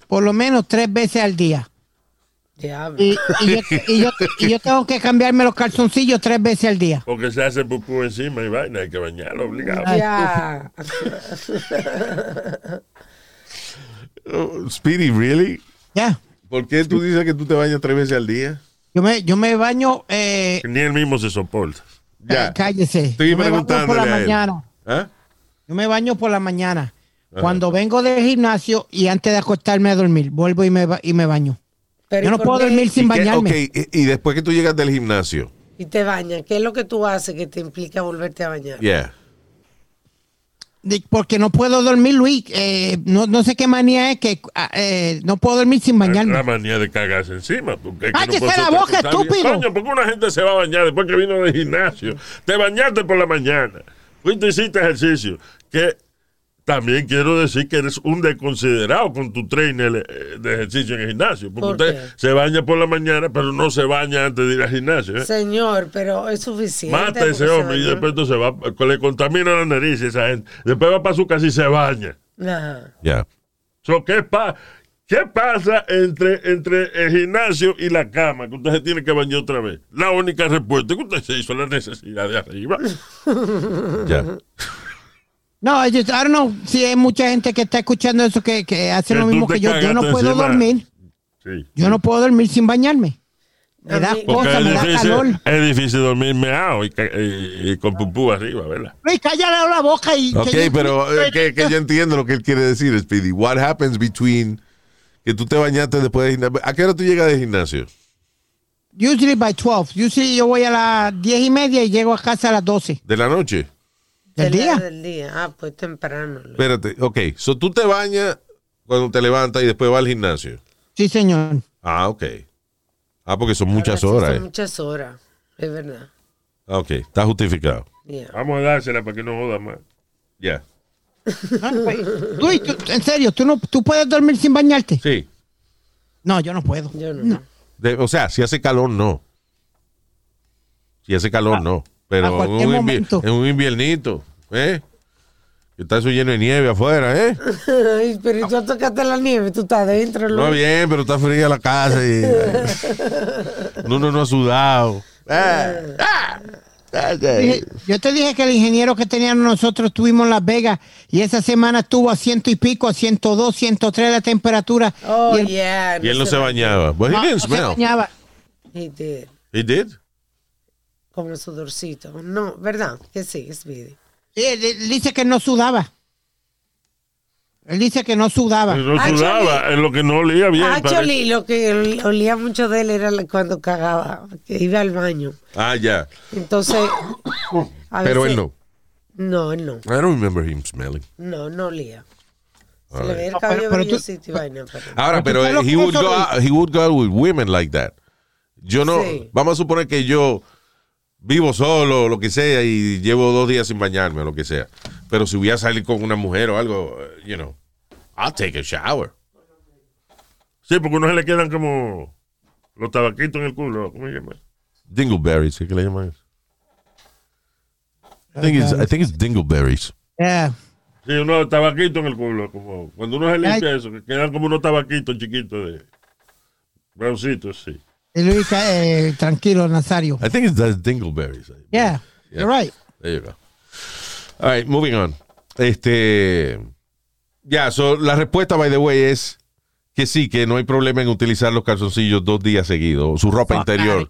por lo menos tres veces al día. Diablo. Y, y yo, y yo- y yo tengo que cambiarme los calzoncillos tres veces al día. Porque se hace pupú encima y vaina. Hay que bañarlo obligado. Ya. Oh, Speedy, ¿really? Ya. ¿Por qué tú dices que tú te bañas tres veces al día? Yo me, yo me baño, eh, Ni él mismo se soporta. Ya. eh, cállese. Estoy yo me baño por preguntándole la a él. mañana. ¿Ah? Yo me baño por la mañana. Cuando vengo del gimnasio y antes de acostarme a dormir, vuelvo y me, y me baño. Pero Yo ¿y no puedo dormir sin ¿Y qué- bañarme. ok, y, y después que tú llegas del gimnasio. Y te bañas. ¿Qué es lo que tú haces que te implica volverte a bañar? Yeah. Porque no puedo dormir, Luis. Eh, no, no sé qué manía es que ah, eh, no puedo dormir sin bañarme. La manía de cagarse encima. Porque es que ¡Cállese puede la boca, estúpido! Coño, porque una gente se va a bañar después que vino del gimnasio. Te bañaste por la mañana. Fuiste hiciste ejercicio. Que también quiero decir que eres un desconsiderado con tu trainer eh, de ejercicio en el gimnasio. Porque ¿Por usted qué? se baña por la mañana, pero no se baña antes de ir al gimnasio. ¿eh? Señor, pero es suficiente. Mata a ese hombre y después entonces va, le contamina la nariz a esa gente. Después va para su casa y se baña. Ajá. Yeah. So, ¿qué, pa- ¿Qué pasa entre, entre el gimnasio y la cama? Que usted se tiene que bañar otra vez. La única respuesta es que usted se hizo la necesidad de arriba. Ya. No, I, just- I don't know si hay mucha gente que está escuchando eso que, que hace Que lo mismo que yo. Yo no puedo encima. dormir. Sí. Yo no puedo dormir sin bañarme. Me da cosa, es me da difícil, calor. es difícil dormir meado y, y- y con pupú arriba, ¿verdad? Luis, cállale la boca y... Ok, que yo- pero eh, que, que yo entiendo lo que él quiere decir, Speedy. What happens between que tú te bañaste después del gimnasio? ¿A qué hora tú llegas del gimnasio? Usually by 12. Usually yo voy a las 10 y media y llego a casa a las 12 ¿De la noche? Del De día. Del día. Ah, pues temprano. Espérate, ok. So tú te bañas cuando te levantas y después vas al gimnasio. Sí, señor. Ah, ok. Ah, porque son muchas horas. son eh. muchas horas. Es verdad. Ah, Ok, está justificado. Yeah. Vamos a dársela para que no joda más. Ya. Ah, pues, Luis, tú- en serio, ¿tú, no, ¿tú puedes dormir sin bañarte? Sí. No, yo no puedo. Yo no. De- o sea, si hace calor, no. Si hace calor, no. A Pero en cualquier un, en un inviernito, ¿eh? Que está eso lleno de nieve afuera, ¿eh? Ay, pero tú tocaste la nieve, tú estás adentro. No, bien, pero está fría la casa y uno no ha sudado. Ah, ah, ah, Yo te dije que el ingeniero que teníamos nosotros estuvimos en Las Vegas y esa semana estuvo a ciento y pico, a 102, 103 la temperatura. Oh, y él yeah. Y él no se bañaba. But he no- didn't no se smell. bañaba. He did. He did? Como el sudorcito. No, ¿verdad? Que sí, es video. Sí, él, él dice que no sudaba. Él dice que no sudaba. No Actually- sudaba, es lo que no olía bien. Actually, lo que olía mucho de él era cuando cagaba, que iba al baño. Ah, ya. Entonces, a Pero él no. No, él no. I don't remember him smelling. No, no olía. Se le right. veía el No, cabello pero- pero tú- brillosito y vaina. pero- Ahora, Pero pero sabes he would, go out, he would go out with women like that. Yo no, Sí. vamos a suponer que yo vivo solo, lo que sea, y llevo dos días sin bañarme, o lo que sea. Pero si voy a salir con una mujer o algo, uh, you know, I'll take a shower. Sí, porque a uno se le quedan como los tabaquitos en el culo. ¿Cómo se llama? Dingleberries, ¿qué le llaman eso? I think, it's, I think it's dingleberries. Yeah. Sí, unos tabaquitos en el culo. Como cuando uno se limpia eso, que quedan como unos tabaquitos chiquitos de browncitos, sí. Luis, eh, tranquilo, Nazario. I think it's the dingleberries. Yeah, you're right. There you go. All right, moving on. Este. Ya, so, la respuesta, by the way, es que sí, que no hay problema en utilizar los calzoncillos dos días seguidos, o su ropa Fuck interior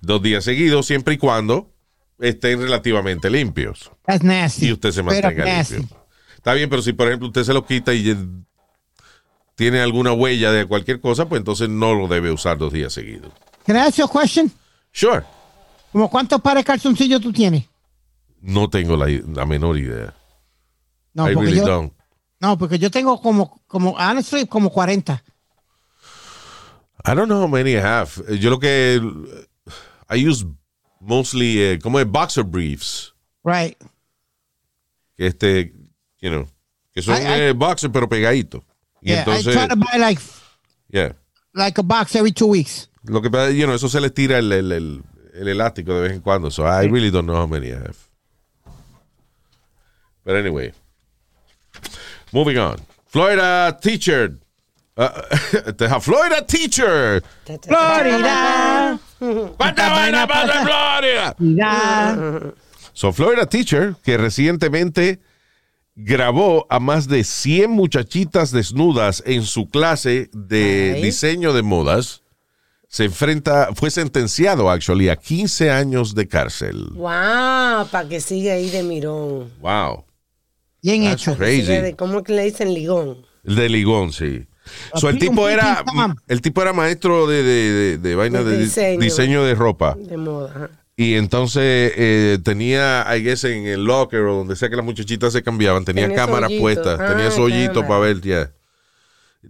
dos días seguidos, siempre y cuando estén relativamente limpios That's nasty. y usted se mantenga nasty. limpio. Está bien, pero si por ejemplo usted se lo quita y tiene alguna huella de cualquier cosa, pues entonces no lo debe usar dos días seguidos. Can I ask you a question? Sure. ¿Como cuántos pares de calzoncillos tú tienes? No tengo la, la menor idea. No, I porque really yo, don't. no, porque yo tengo como, como, honestly, como 40. I don't know how many I have. Yo lo que I use mostly eh, como es boxer briefs, Right. que este, you know, que son I- I- eh, boxer pero pegaditos. Y Yeah, entonces, I try to buy like, yeah. like a box every two weeks. Lo que pasa, you know, eso se le tira el, el, el, el elástico de vez en cuando. So I really don't know how many I have. But anyway. Moving on. Florida teacher. Uh, Florida teacher. Florida. ¿Cuánta vaina pasa en Florida? Florida. So, Florida Teacher, que recientemente grabó a más de 100 muchachitas desnudas en su clase de diseño de modas, se enfrenta, fue sentenciado, actually, a 15 años de cárcel. Wow, para que siga ahí de mirón. Wow. Bien That's hecho. crazy. ¿Cómo que le dicen ligón? El de Ligón, sí. So, el tipo era el tipo era maestro de, de, de- de vaina De de, di- diseño. diseño de ropa. De moda. Y entonces eh, tenía, I guess, en el locker o donde sea que las muchachitas se cambiaban, tenía Tenía su cámaras puestas, tenía Ah, su hoyito para ver, ya.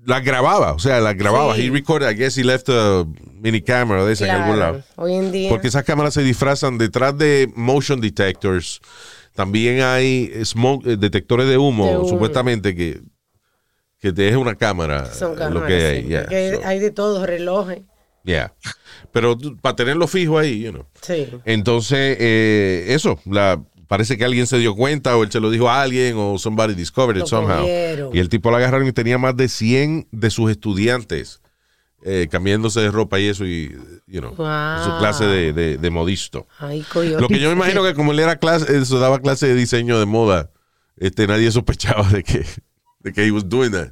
Las grababa, o sea, las grababa. Sí. He recorded, I guess he left a mini camera de esa en algún Claro. lado. Hoy en día. Porque esas cámaras se disfrazan detrás de motion detectors. También hay smoke, eh, detectores de humo, De humo. supuestamente, que, que te deje una cámara. son cámaras. lo que hay, sí, yeah. porque So, hay de todo, relojes. yeah. Pero para tenerlo fijo ahí, you know. Sí. Entonces, eh, eso, la, parece que alguien se dio cuenta o él se lo dijo a alguien o somebody discovered it somehow. Y el tipo lo agarraron y tenía más de 100 de sus estudiantes eh, cambiándose de ropa y eso y, you know, Wow. su clase de, de, de modisto. Ay. Lo que yo me imagino que como él era clase, eso daba clase de diseño de moda, este, nadie sospechaba de que, de que he was doing that.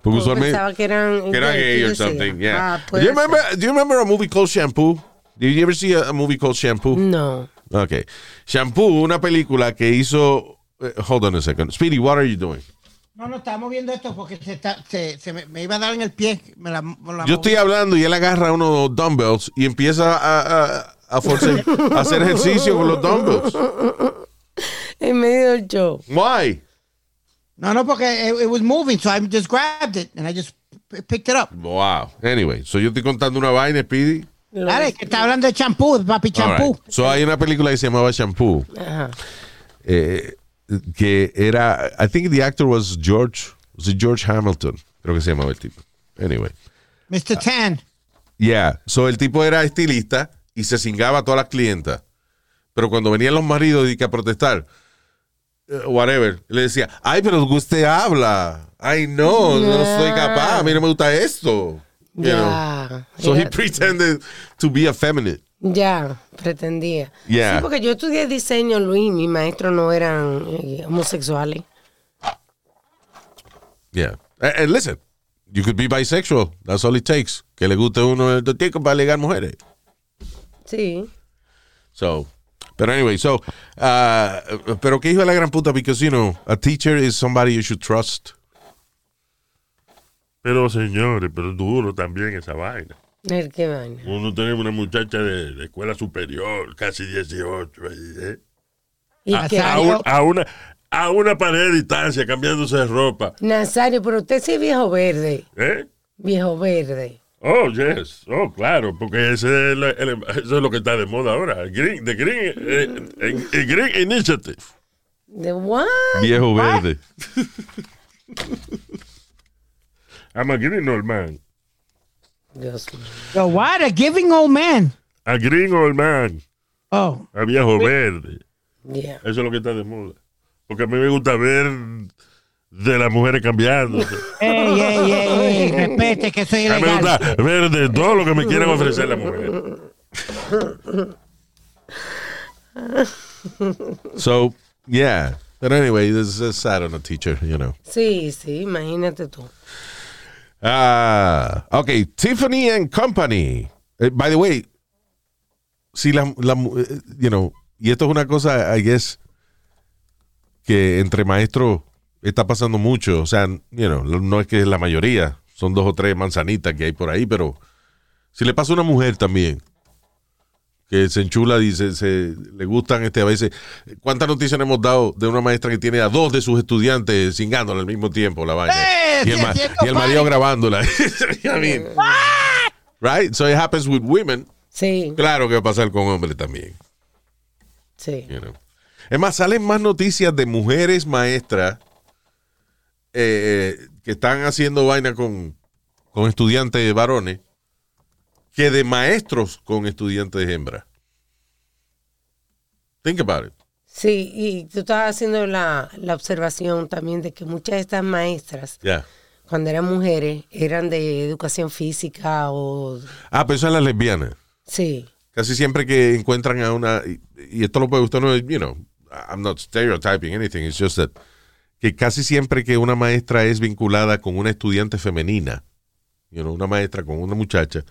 Porque usualmente pensaba que eran, que era ¿qué gay or something, yeah. Ah, do, you remember, do you remember a movie called Shampoo? Did you ever see a, a movie called Shampoo? No. Okay. Shampoo, una película que hizo. eh, hold on a second. Speedy, what are you doing? No, no, estamos viendo esto porque se, está, se, se me, me iba a dar en el pie. Me la, me la Yo estoy hablando y él agarra unos dumbbells y empieza a, a, a, force- a hacer ejercicio con los dumbbells. En medio del show. Why? No, no, porque it, it was moving, so I just grabbed it and I just picked it up. Wow. Anyway, so yo estoy contando una vaina, Speedy. Dale, que está hablando de champú, de papi champú. right. So hay una película que se llamaba Shampoo. Ajá. eh, que era. I think the actor was George. Was it George Hamilton? Creo que se llamaba el tipo. Anyway. Mr. Tan. Yeah. So el tipo era estilista y se cingaba a todas las clientas. Pero cuando venían los maridos y que a protestar, eh, whatever, le decía, ay, pero usted habla. Ay, no, no soy capaz. A mí no me gusta esto. You know. Ya. So he pretended to be effeminate. Ya, pretendía. Yeah. Sí, porque yo estudié diseño, Luis, mis maestros no eran eh, homosexuales. Yeah. And, and listen, you could be bisexual. That's all it takes. Que le guste uno el tico para ligar mujeres. Sí. So, pero anyway, so, uh, pero qué hijo de la gran puta, because, you know, a teacher is somebody you should trust. Pero señores, pero duro también esa vaina. El que vaina. Uno tiene una muchacha de, de escuela superior, casi 18, ahí, ¿eh? ¿Y a, qué? a un- a una, a una pared de distancia, cambiándose de ropa. Nazario, pero usted sí es viejo verde. ¿Eh? Viejo verde. Oh, yes. Oh, claro, porque ese es la- el- eso es lo que está de moda ahora. el Green, the Green, eh, eh, el Green Initiative. ¿De what? Viejo verde. I'm a green old man. Mío. Yo, what? A giving old man. A green old man. Oh. A viejo verde. Yeah. Eso es lo que está de moda. Porque a mí me gusta ver de las mujeres cambiando. Ey, ey, ey, ey, respete que soy A mí me ilegal. gusta ver de todo lo que me quieran ofrecer las mujeres. So, yeah. But anyway, this is sad on a teacher, you know. Sí, sí, imagínate tú. Ah, ok, Tiffany and Company. Eh, by the way, si la, la eh, you know, y esto es una cosa, I guess, que entre maestros está pasando mucho. O sea, you know, no es que es la mayoría, son dos o tres manzanitas que hay por ahí, pero si le pasa a una mujer también, que se enchula y se, se- le gustan este a veces. ¿Cuántas noticias no hemos dado de una maestra que tiene a dos de sus estudiantes cingándola al mismo tiempo la vaina? ¡Eh! y, el sí, ma- haciendo y el marido grabándola. I mean, right? So it happens with women. Sí, Claro que va a pasar con hombres también. sí. you know. Es más, salen más noticias de mujeres maestras eh, eh, que están haciendo vaina con, con estudiantes varones que de maestros con estudiantes hembras. Think about it. Sí, y tú estabas haciendo la, la observación también de que muchas de estas maestras, Yeah. cuando eran mujeres, eran de educación física o... Ah, pero eso es la lesbiana. Sí, Casi siempre que encuentran a una, y, y esto lo puede usted no, you know, I'm not stereotyping anything, it's just that, que casi siempre que una maestra es vinculada con una estudiante femenina, you know, una maestra con una muchacha,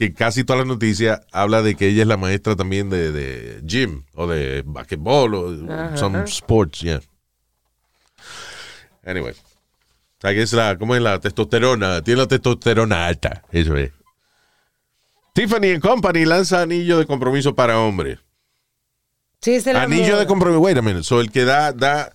que casi todas las noticias habla de que ella es la maestra también de, de gym o de basquetbol o Ajá. some sports, yeah. Anyway. O sea, que es la, ¿cómo es la testosterona? Tiene la testosterona alta, eso es. Tiffany Company lanza anillo de compromiso para hombres. sí, es Anillo de compromiso. Wait a minute. So, el que da, da.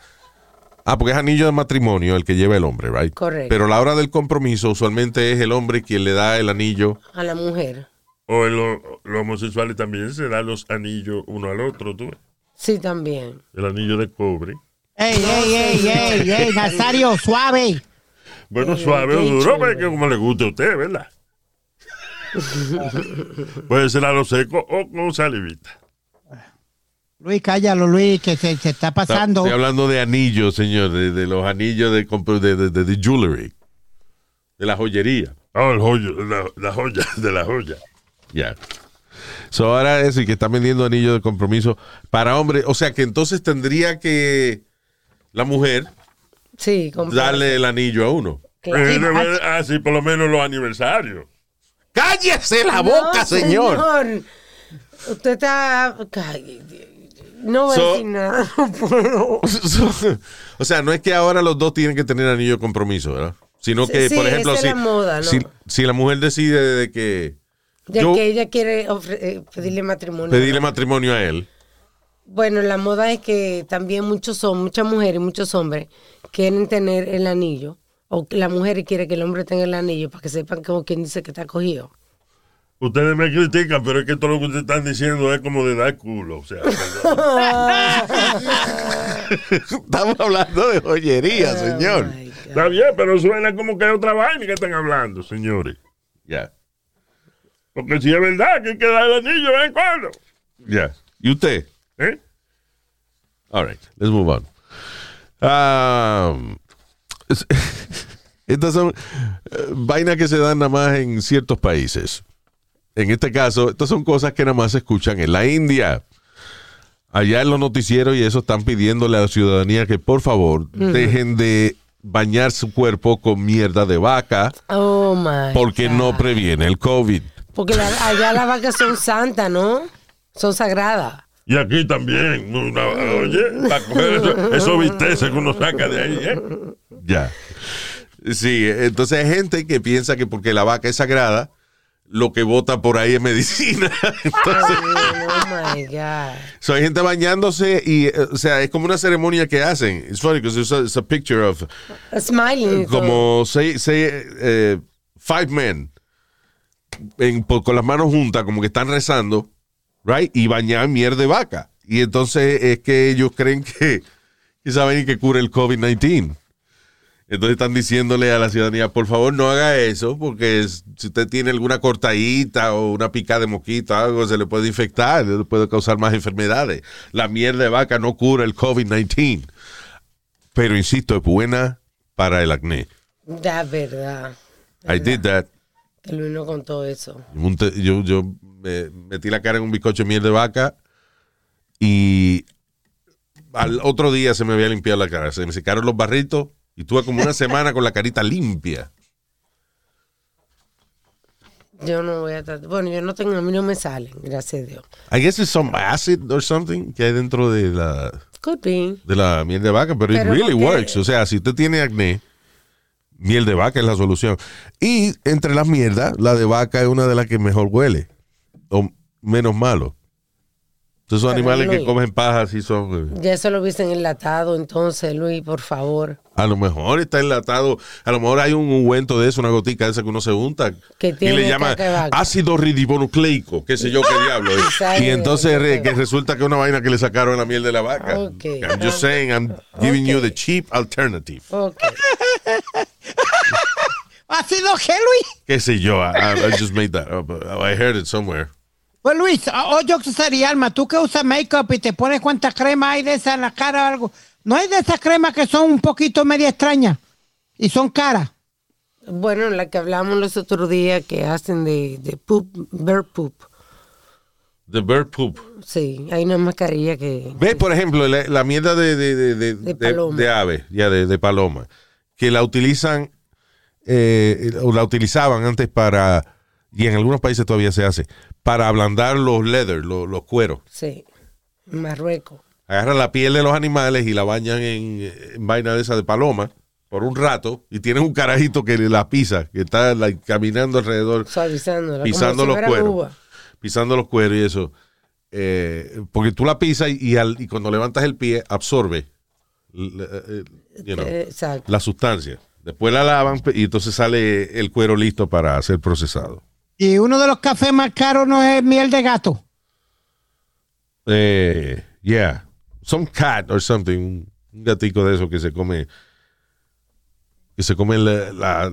Ah, porque es anillo de matrimonio el que lleva el hombre, right? Correcto. Pero la hora del compromiso usualmente es el hombre quien le da el anillo. A la mujer. O en lo- los homosexuales también se dan los anillos uno al otro, tú ves. Sí, también. El anillo de cobre. Ey, ey, ey, ey, ey, Nazario, suave. Bueno, suave o duro, pero es que como le guste a usted, ¿verdad? Puede ser a lo seco o con salivita. Luis, cállalo, Luis, que se, se está pasando. Estoy hablando de anillos, señor, de, de los anillos de, compro- de, de, de- de jewelry, de la joyería. Oh, el joyo, la, la joya, de la joya. Ya. So ahora es el que está vendiendo anillo de compromiso para hombres. O sea que entonces tendría que la mujer Sí, darle el anillo a uno. Claro. Eh, ah, sí, por lo menos los aniversarios. ¡Cállese la No, boca, señor! señor. Usted está... Cállate. No voy So- a decir nada. No puedo. o sea, no es que ahora los dos tienen que tener anillo de compromiso, ¿verdad? Sino que, sí, por ejemplo, si, la moda, ¿no? si, si la mujer decide de que Ya Yo- que ella quiere ofre- eh, pedirle matrimonio. pedirle matrimonio a él, Bueno, la moda es que también muchos son, muchas mujeres y muchos hombres quieren tener el anillo. O la mujer quiere que el hombre tenga el anillo para que sepan como quien dice que está cogido. Ustedes me critican, pero es que todo lo que ustedes están diciendo es como de dar culo. O sea, estamos hablando de joyería, señor. Ay, God. está bien, pero suena como que hay otra vaina que están hablando, señores. Ya, Porque si es verdad que hay que dar el anillo de vez en cuando. ya. ¿Y usted? ¿Eh? All right, let's move on. Um, es- estas son eh, vainas que se dan nada más en ciertos países. En este caso, estas son cosas que nada más se escuchan en la India. Allá en los noticieros y eso están pidiéndole a la ciudadanía que por favor dejen de bañar su cuerpo con mierda de vaca Oh, my porque no previene el COVID. Porque la- allá las vacas son santas, ¿no? Son sagradas. Y aquí también. una- oye, para coger eso, esos bisteces que uno saca de ahí, ¿eh? Ya. Sí, entonces hay gente que piensa que porque la vaca es sagrada, lo que vota por ahí es medicina. Entonces, oh, my God. so hay gente bañándose y, eh, o sea, es como una ceremonia que hacen. It's funny because it's a, it's a picture of Smiling. todo. como seis, seis, eh, five men en- con las manos juntas, como que están rezando, right? Y bañaban mierda de vaca. Y entonces es que ellos creen que, que saben que cura el COVID-19. Entonces están diciéndole a la ciudadanía, por favor no haga eso, porque es- si usted tiene alguna cortadita o una picada de mosquito, algo se le puede infectar, le puede causar más enfermedades. La mierda de vaca no cura el COVID-19. Pero insisto, es buena para el acné. Da verdad. I did that. Que Luis no contó eso. Yo, yo me metí la cara en un bizcocho de miel de vaca y al otro día se me había limpiado la cara. Se me secaron los barritos y tuve como una semana con la carita limpia. Yo no voy a tratar. Bueno, yo no tengo, a mí no me salen, gracias a Dios. I guess it's some acid or something que hay dentro de la, Could be. de la miel de vaca, pero, Pero it really porque- works. O sea, si usted tiene acné, miel de vaca es la solución. Y entre las mierdas, la de vaca es una de las que mejor huele o menos malo. Entonces, esos Pero, animales que Luis. comen paja sí son. eh, Ya eso lo viste enlatado, entonces, Luis, por favor. A lo mejor está enlatado, a lo mejor hay un ungüento de eso, una gotica de esa que uno se unta Que y tiene le llama ácido ribonucleico, qué sé yo qué diablo es. Y entonces re- que resulta que es una vaina que le sacaron la miel de la vaca. Ok. I'm just saying, I'm giving you the cheap alternative. Ok. ¿Ha sido qué, Luis? Qué sé yo, I, I- I just made that up. I heard it somewhere. Pues Luis, o yo sería Alma, tú que usas make-up y te pones cuánta crema hay de esa en la cara o algo. No hay de esas cremas que son un poquito media extrañas y son caras. Bueno, la que hablamos los otros días que hacen de, de poop, bird poop. The bird poop. Sí, hay una mascarilla que... Ve, por ejemplo, la, la mierda de, de, de, de, de- paloma. de ave, ya de, de paloma, que la utilizan, eh, o la utilizaban antes para, y en algunos países todavía se hace, para ablandar los leather, los, los cueros. Sí, en Marruecos. Agarran la piel de los animales y la bañan en, en vaina de esa de paloma por un rato y tienen un carajito que la pisa, que está like, caminando alrededor, pisando los cueros. uva. pisando los cueros y eso. Eh, porque tú la pisas y, y al- y cuando levantas el pie absorbe eh, you know, Eh, la sustancia. Después la lavan y entonces sale el cuero listo para ser procesado. Y uno de los cafés más caros no es miel de gato. Eh, yeah. Some cat or something. Un gatico de eso que se come. Que se come la, la-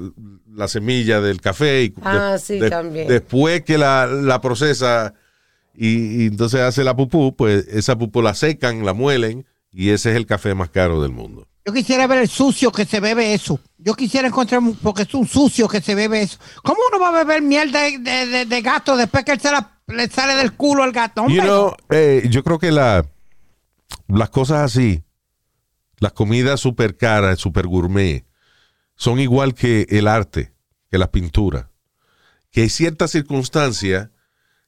la semilla del café. Y Ah, sí, también. Después que la, la procesa y, y entonces hace la pupú, pues esa pupú la secan, la muelen y ese es el café más caro del mundo. Yo quisiera ver el sucio que se bebe eso. Yo quisiera encontrar, porque es un sucio que se bebe eso. ¿Cómo uno va a beber miel de, de- de- de gato después que él se la- le sale del culo al gato? You know, eh, yo creo que la, las cosas así, las comidas super caras, super gourmet, son igual que el arte, que las pinturas. Que hay ciertas circunstancias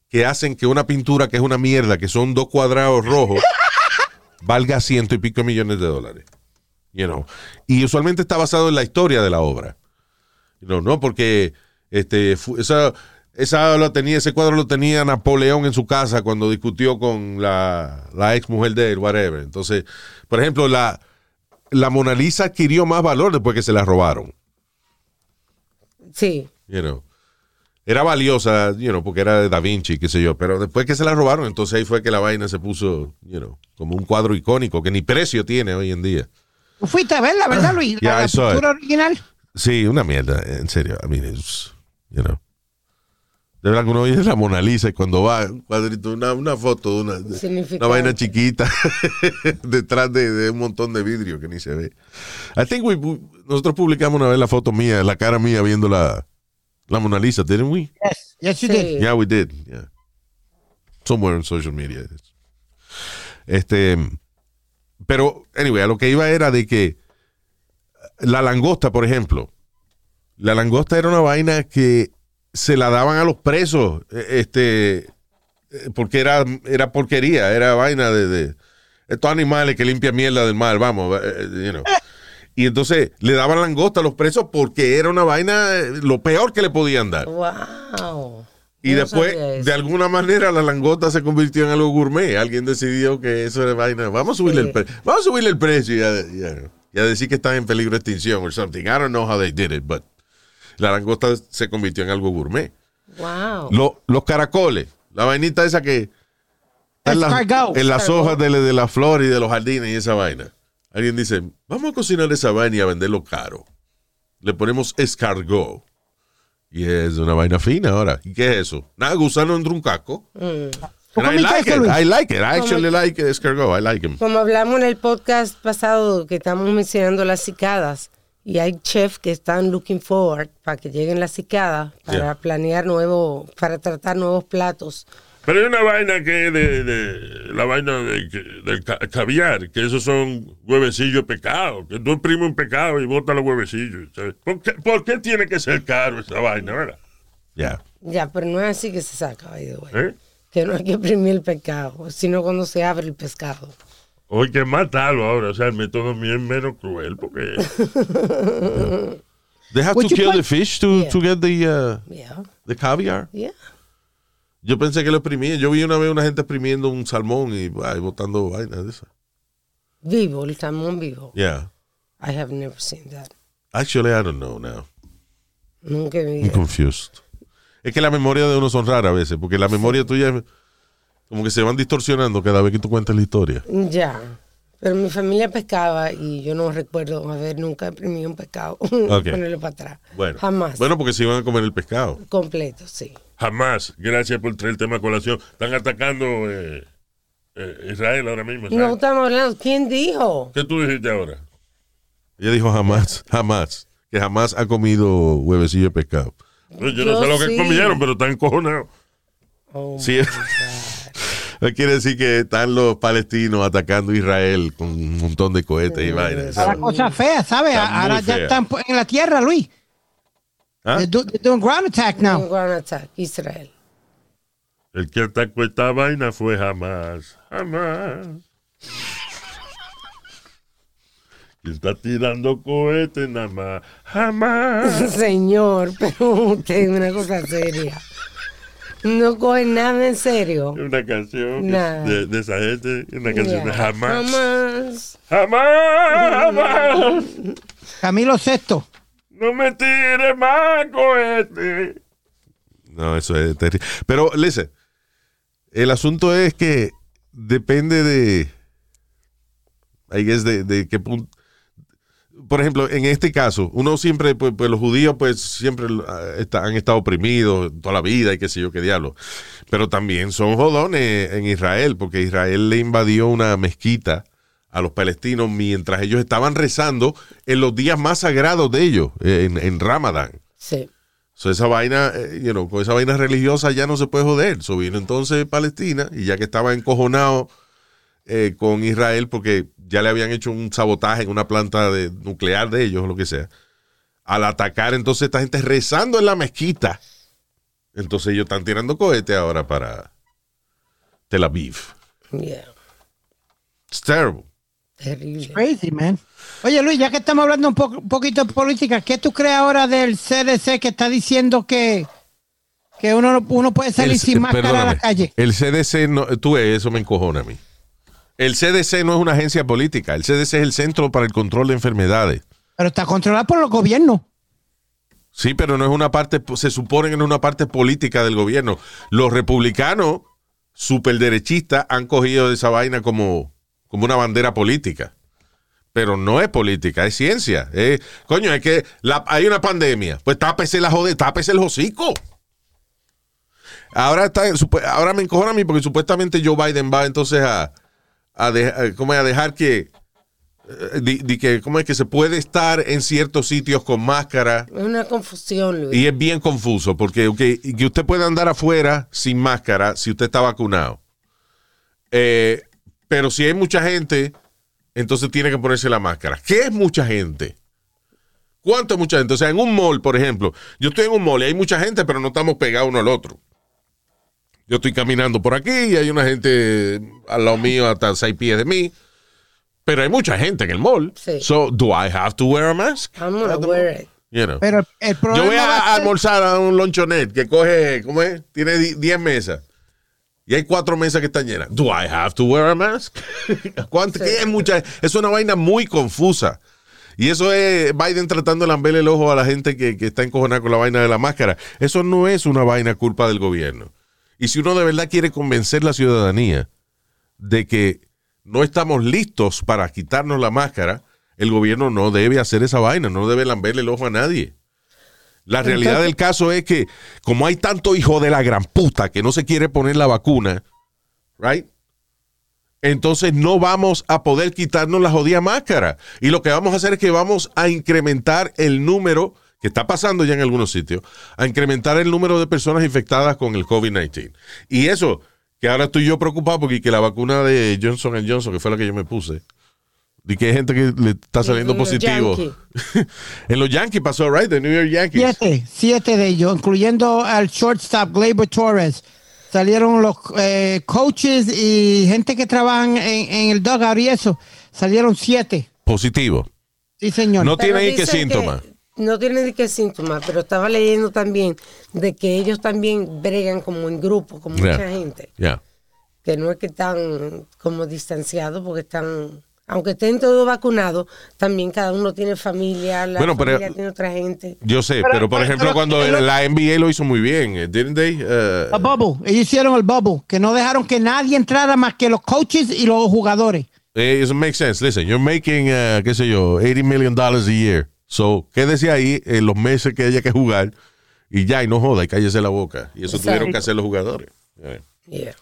que hacen que una pintura que es una mierda, que son dos cuadrados rojos, valga ciento y pico millones de dólares. You know. Y usualmente está basado en la historia de la obra. You know, no porque este, esa, esa lo tenía, ese cuadro lo tenía Napoleón en su casa cuando discutió con la, la ex mujer de él, whatever. Entonces, por ejemplo, la, la Mona Lisa adquirió más valor después que se la robaron. Sí. You know. Era valiosa, you know, porque era de Da Vinci, qué sé yo, pero después que se la robaron, entonces ahí fue que la vaina se puso, you know, como un cuadro icónico que ni precio tiene hoy en día. ¿Tú fuiste a verla, ¿verdad, Luis? Yeah, la I saw pintura it. original. Sí, una mierda, en serio. I mean, it's, you know. De verdad que uno oye la Mona Lisa y cuando va un cuadrito, una, una foto de una, de- una vaina chiquita detrás de, de un montón de vidrio que ni se ve. I think we, nosotros publicamos una vez la foto mía, la cara mía viendo la, la Mona Lisa, didn't we? Yes, yes you Sí. did. Yeah, we did. Yeah. Somewhere on social media. Este, pero, anyway, a lo que iba era de que la langosta, por ejemplo, la langosta era una vaina que se la daban a los presos, eh, este, eh, porque era, era porquería, era vaina de, de estos animales que limpian mierda del mar, vamos, eh, you know. Y entonces le daban langosta a los presos porque era una vaina, eh, lo peor que le podían dar. Wow. Y Yo después, de alguna manera, la langota se convirtió en algo gourmet. Alguien decidió que eso era vaina. Vamos a subirle, Sí. el, pre- vamos a subirle el precio y a, y a- y a decir que están en peligro de extinción or something. I don't know how they did it, but la langosta se convirtió en algo gourmet. Wow. Lo- los caracoles, la vainita esa que está en, la- en las hojas de, de la flor y de los jardines y esa vaina. Alguien dice, vamos a cocinar esa vaina y a venderlo caro. Le ponemos escargot. Y es una vaina fina ahora. ¿Y qué es eso? Nada, gusano entre un caco. Mm. ¿Tú And I like it. I like it. I actually like escargot. I like him. Como hablamos en el podcast pasado que estamos mencionando las cicadas y hay chefs que están looking forward para que lleguen las cicadas para Yeah. planear nuevo, para tratar nuevos platos. Pero hay una vaina que es de, de la vaina de, que- del ca- caviar, que esos son huevecillos de pecado, que tú exprimes un pecado y botas los huevecillos. ¿sabes? ¿Por qué, por qué tiene que ser caro esa vaina, verdad? Yeah. Ya, pero no es así que se saca, by the way. ¿Eh? Que no hay que exprimir el pescado, sino cuando se abre el pescado. O hay que matarlo ahora. O sea, el método mío es menos cruel porque... They have Would to kill the fish to, Yeah. to get the, uh, Yeah. the caviar. Yeah. Yo pensé que lo exprimían. Yo vi una vez una gente exprimiendo un salmón y, ay, botando vainas de esas. Vivo, el salmón vivo. Yeah. I have never seen that. Actually, I don't know now. Nunca vi. I'm confused. Es que la memoria de uno son raras a veces, porque la memoria tuya como que se van distorsionando cada vez que tú cuentas la historia. Ya. Pero mi familia pescaba y yo no recuerdo haber nunca imprimido un pescado. Ok. Ponerlo para atrás. Bueno. Jamás. Bueno, porque se iban a comer el pescado. Completo, sí. Jamás. Gracias por traer el tema a colación. Están atacando eh, eh, Israel ahora mismo. No estamos hablando. ¿Quién dijo? ¿Qué tú dijiste ahora? Ella dijo jamás, jamás, que jamás ha comido huevecillo de pescado. Yo, no sé lo que sí. comieron, pero están encojonados. Oh, Sí. Quiere decir que están los palestinos atacando a Israel con un montón de cohetes y vainas. La cosa fea, ¿sabes? Ahora ya fea. están en la tierra, Luis. ¿Ah? They're, do- they're doing ground attack now. ground attack, Israel. El que atacó esta vaina fue jamás. Jamás. Quien está tirando cohetes nada más. Jamás. Señor, pero usted es una cosa seria. No coge nada en serio. Una canción que- Nada. de, de esa gente. Una canción de jamás. Jamás. Jamás. Jamás. Camilo Sexto. No me tires más cohetes. No, eso es terrible. Pero, listen, el asunto es que depende de. I guess de, de qué punto. Por ejemplo, en este caso, uno siempre, pues, pues, los judíos, pues siempre ah, han estado oprimidos toda la vida y qué sé yo qué diablo. Pero también son jodones en Israel, porque Israel le invadió una mezquita a los palestinos mientras ellos estaban rezando en los días más sagrados de ellos, eh, en, en Ramadán. Sí. So, esa vaina, eh, you know, con esa vaina religiosa ya no se puede joder. So, vino entonces Palestina y ya que estaba encojonado eh, con Israel porque ya le habían hecho un sabotaje en una planta de, nuclear de ellos o lo que sea, al atacar entonces esta gente rezando en la mezquita, entonces ellos están tirando cohetes ahora para Tel Aviv. Yeah. It's terrible. Terrible. Crazy, man. Oye, Luis, ya que estamos hablando un, poco, un poquito de política, ¿qué tú crees ahora del CDC que está diciendo que, que uno, no- uno puede salir El- sin máscara a la calle? El CDC, no, tú ves, eso me encojona a mí. El CDC no es una agencia política. El CDC es el Centro para el Control de Enfermedades. Pero está controlado por los gobiernos. Sí, pero no es una parte, se supone que no es una parte política del gobierno. Los republicanos superderechistas han cogido esa vaina como, como una bandera política. Pero no es política, es ciencia. Es- coño, es que la- hay una pandemia. Pues tápese la jode, tápese el hocico. Ahora, está, ahora me encojona a mí porque supuestamente Joe Biden va entonces a, a, de- a- ¿cómo es? a dejar que, eh, di- di que, ¿cómo es que se puede estar en ciertos sitios con máscara? Es una confusión, Luis. Y es bien confuso porque que usted puede andar afuera sin máscara si usted está vacunado. Eh, pero si hay mucha gente, entonces tiene que ponerse la máscara. ¿Qué es mucha gente? ¿Cuánto es mucha gente? O sea, en un mall, por ejemplo, yo estoy en un mall y hay mucha gente, pero no estamos pegados uno al otro. Yo estoy caminando por aquí y hay una gente al lado mío hasta seis pies de mí. Pero hay mucha gente en el mall. Sí. So, do I have to wear a mask? I'm gonna wear it. You know. Pero el, el problema Yo voy va a, almorzar a un lonchonet que coge, ¿cómo es? Tiene di- 10 mesas. Y hay cuatro mesas que están llenas. Do I have to wear a mask? ¿Cuánto? ¿Qué es mucha? Es una vaina muy confusa. Y eso es Biden tratando de lamberle el ojo a la gente que, que está encojonada con la vaina de la máscara. Eso no es una vaina culpa del gobierno. Y si uno de verdad quiere convencer la ciudadanía de que no estamos listos para quitarnos la máscara, el gobierno no debe hacer esa vaina, no debe lamberle el ojo a nadie. La realidad del caso es que como hay tanto hijo de la gran puta que no se quiere poner la vacuna, right? Entonces no vamos a poder quitarnos la jodida máscara. Y lo que vamos a hacer es que vamos a incrementar el número, que está pasando ya en algunos sitios, a incrementar el número de personas infectadas con el COVID-19. Y eso, que ahora estoy yo preocupado porque que la vacuna de Johnson Johnson, que fue la que yo me puse, De que hay gente que le está saliendo en los positivo. Yankees. en los Yankees pasó, right? The New York Yankees. Siete, siete de ellos, incluyendo al shortstop Gleyber Torres. Salieron los eh, coaches y gente que trabajan en, en el dugout y eso. Salieron siete. Positivo. Sí, señor. No Pero tiene ahí qué dicen síntomas. que- No tiene ni qué síntomas, pero estaba leyendo también de que ellos también bregan como en grupo, con Yeah. mucha gente. Yeah. Que no es que están como distanciados, porque están, aunque estén todos vacunados, también cada uno tiene familia, la Bueno, pero- familia tiene otra gente. Yo sé, pero, Pero- por pero- ejemplo, pero- cuando pero- la NBA lo hizo muy bien, eh, didn't they? Uh, El bubble. Ellos hicieron el bubble, que no dejaron que nadie entrara más que los coaches y los jugadores. Eh, It makes sense. Listen, you're making, uh, qué sé yo, 80 million dollars a year. So, quédese ahí en los meses que haya que jugar y ya, y no joda, y cállese la boca. Y eso Exacto. tuvieron que hacer los jugadores. Eh. Yeah.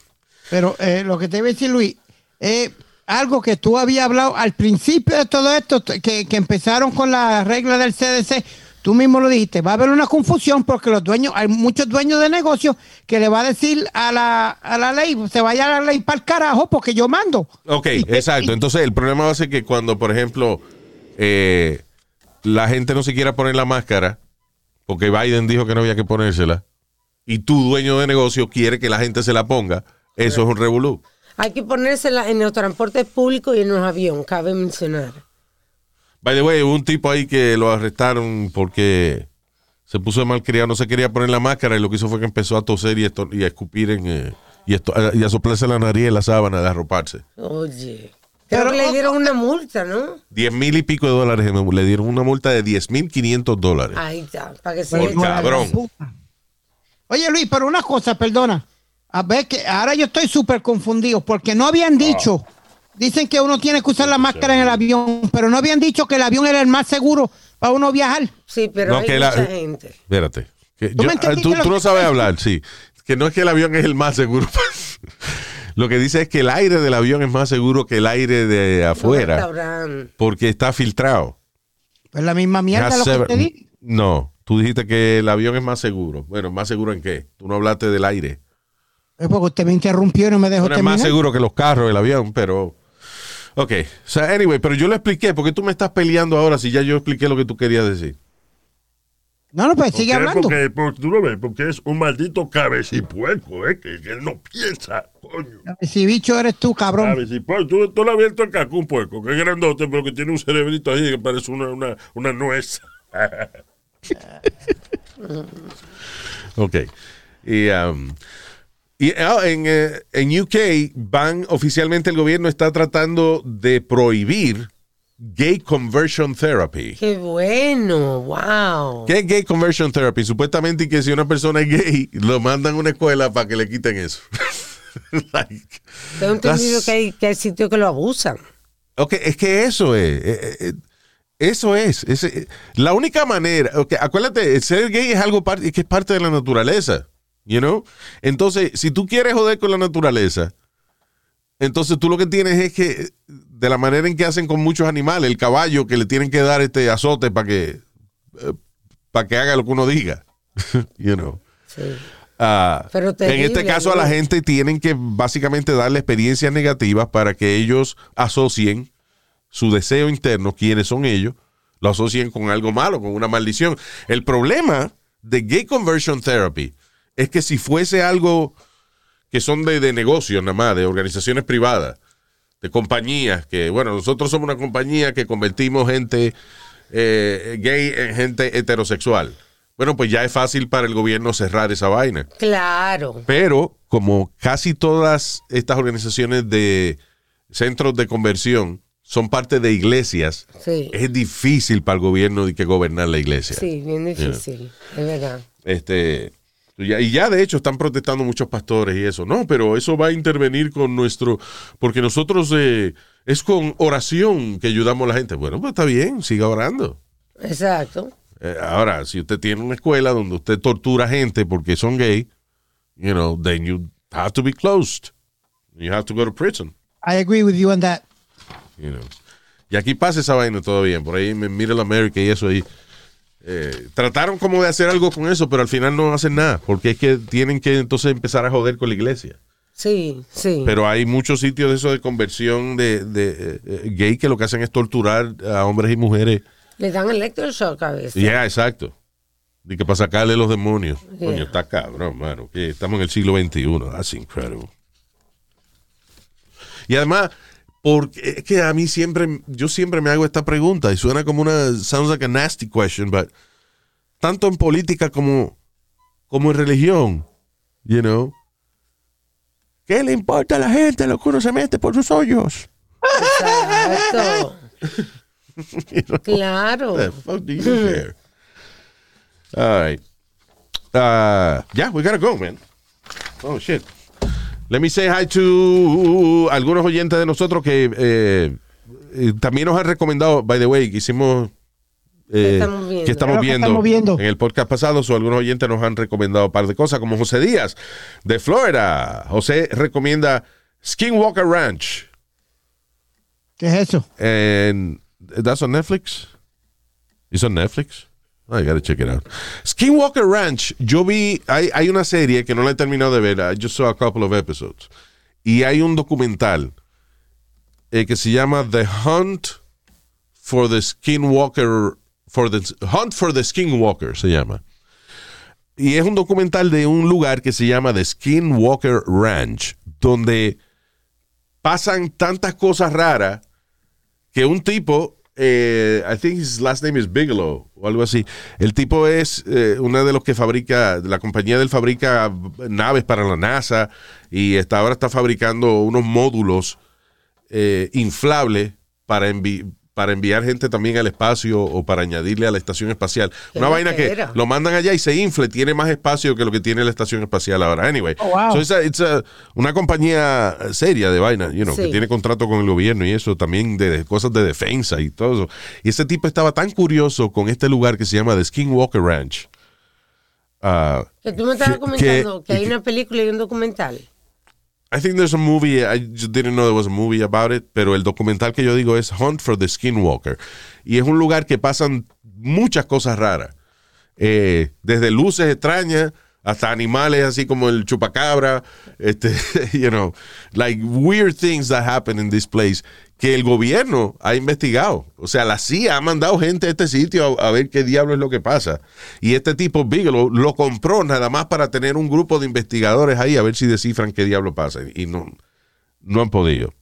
Pero eh, lo que te iba a decir, Luis, eh, algo que tú habías hablado al principio de todo esto, que, que empezaron con la regla del CDC, tú mismo lo dijiste, va a haber una confusión porque los dueños, hay muchos dueños de negocios que le va a decir a la, a la ley, se vaya la ley para el carajo porque yo mando. Ok, exacto. Entonces, el problema va a ser que cuando, por ejemplo, eh, la gente no se quiera poner la máscara, porque Biden dijo que no había que ponérsela, y tú, dueño de negocio, quiere que la gente se la ponga, eso es un revolú. Hay que ponérsela en los transportes públicos y en los aviones, cabe mencionar. By the way, hubo un tipo ahí que lo arrestaron porque se puso de malcriado, no se quería poner la máscara y lo que hizo fue que empezó a toser y, esto, y a escupir en, eh, y, esto, y a soplarse la nariz en la sábana de arroparse. Oye. Creo que le dieron una multa, ¿no? Diez mil y pico de dólares, le dieron una multa de diez mil quinientos dólares. Ahí está, para que se Por cabrón. Oye Luis, pero una cosa, perdona. A ver que ahora yo estoy súper confundido porque no habían dicho, dicen que uno tiene que usar la máscara en el avión, pero no habían dicho que el avión era el más seguro para uno viajar. Sí, pero No, hay que la- mucha gente. Espérate. Que ¿Tú yo- me entendiste tú, lo tú no sabes hablar, sí. Que no es que el avión es el más seguro. Lo que dice es que el aire del avión es más seguro que el aire de afuera porque está filtrado. Pues la misma mierda Has lo que te di. No, tú dijiste que el avión es más seguro. Bueno, ¿más seguro en qué? Tú no hablaste del aire. Es porque usted me interrumpió y no me dejó Bueno, es terminar. más seguro que los carros, el avión, pero... Ok, o sea, anyway, pero yo lo expliqué. ¿Por qué tú me estás peleando ahora si ya yo expliqué lo que tú querías decir? No, no, pues sigue hablando. Porque, porque tú lo ves, porque es un maldito cabecipuerco, ¿eh? Que, que él no piensa, coño. Si bicho eres tú, cabrón. Cabecipuerco. Tú, tú le has abierto el caco un puerco, que es grandote, pero que tiene un cerebrito ahí que parece una, una, una nuez. Ok. Y, um, y ah, en, eh, en UK van, oficialmente el gobierno está tratando de prohibir gay conversion therapy. Qué bueno, wow. ¿Qué es gay conversion therapy? Supuestamente que si una persona es gay, lo mandan a una escuela para que le quiten eso. Like, Tengo entendido que hay, que hay sitios que lo abusan. Ok, es que eso es. eh, eh, eso es. ese- la única manera. ok, acuérdate, ser gay es algo que es parte de la naturaleza. You know? Entonces, si tú quieres joder con la naturaleza, entonces tú lo que tienes es que, de la manera en que hacen con muchos animales, el caballo que le tienen que dar este azote para que, para que haga lo que uno diga. you know? Sí. Ah, Pero en terrible, este caso a la gente tienen que básicamente darle experiencias negativas para que ellos asocien su deseo interno, quiénes son ellos, lo asocien con algo malo, con una maldición. El problema de gay conversion therapy es que si fuese algo que son de, de negocios nada más, de organizaciones privadas, de compañías, que bueno, nosotros somos una compañía que convertimos gente eh, gay en gente heterosexual. Bueno, pues ya es fácil para el gobierno cerrar esa vaina. Claro. Pero como casi todas estas organizaciones de centros de conversión son parte de iglesias, Sí. es difícil para el gobierno de que gobernar la iglesia. Sí, bien difícil. Es verdad. Este, y ya de hecho están protestando muchos pastores y eso. No, pero eso va a intervenir con nuestro, porque nosotros eh, es con oración que ayudamos a la gente. Bueno, pues está bien, siga orando. Exacto. Eh, ahora, si usted tiene una escuela donde usted tortura gente porque son gay, you know, then you have to be closed. You have to go to prison. I agree with you on that. You know. Y aquí pasa esa vaina todo bien. Por ahí en Middle America y eso ahí. Eh, trataron como de hacer algo con eso, pero al final no hacen nada. Porque es que tienen que entonces empezar a joder con la iglesia. Sí, sí. Pero hay muchos sitios de eso de conversión de, de, eh, gay que lo que hacen es torturar a hombres y mujeres. Le dan electroshock a veces. Ya, exacto. Y que para sacarle los demonios. Yeah. Coño, está cabrón, mano. Que estamos en el siglo XXI. That's incredible. Y además, porque es que a mí siempre, yo siempre me hago esta pregunta y suena como una, sounds like a nasty question, but tanto en política como, como en religión, you know. ¿Qué le importa a la gente lo que uno se mete por sus hoyos? Exacto. You know? Claro. The fuck do you care? All right. Uh, yeah, we gotta go, man. Oh, shit. Let me say hi to algunos oyentes de nosotros que eh, eh, también nos han recomendado, by the way, que hicimos... eh, estamos viendo. que viendo, estamos viendo. en el podcast pasado, o algunos oyentes nos han recomendado un par de cosas, como José Díaz de Florida. José recomienda Skinwalker Ranch. ¿Qué es eso? And that's on Netflix. It's on Netflix. I gotta check it out. Skinwalker Ranch. Yo vi, hay, hay una serie que no la he terminado de ver. I just saw a couple of episodes. Y hay un documental eh, que se llama The Hunt for the Skinwalker, for the Hunt for the Skinwalker se llama. Y es un documental de un lugar que se llama The Skinwalker Ranch, donde pasan tantas cosas raras que un tipo, eh, I think his last name is Bigelow o algo así. El tipo es eh, uno de los que fabrica, la compañía del fabrica naves para la NASA y está, ahora está fabricando unos módulos eh, inflables para, envi- para enviar gente también al espacio o para añadirle a la estación espacial. Qué Una vaina que lo mandan allá y se infle, tiene más espacio que lo que tiene la estación espacial ahora. Anyway, Oh, wow. so it's a- it's a- una compañía seria de vaina, you know, que tiene contrato con el gobierno y eso, también de, de cosas de defensa y todo eso. Y ese tipo estaba tan curioso con este lugar que se llama The Skinwalker Ranch. Ah, Que tú me estabas que- comentando que, que- hay una película y un documental. I think there's a movie. I didn't know there was a movie about it. Pero el documental que yo digo es Hunt for the Skinwalker. Y es un lugar que pasan muchas cosas raras. Eh, desde luces extrañas hasta animales así como el chupacabra. Este, you know, like weird things that happen in this place que el gobierno ha investigado. O sea, la CIA ha mandado gente a este sitio a, a ver qué diablo es lo que pasa. Y este tipo, Bigelow, lo compró nada más para tener un grupo de investigadores ahí a ver si descifran qué diablo pasa. Y no, no han podido.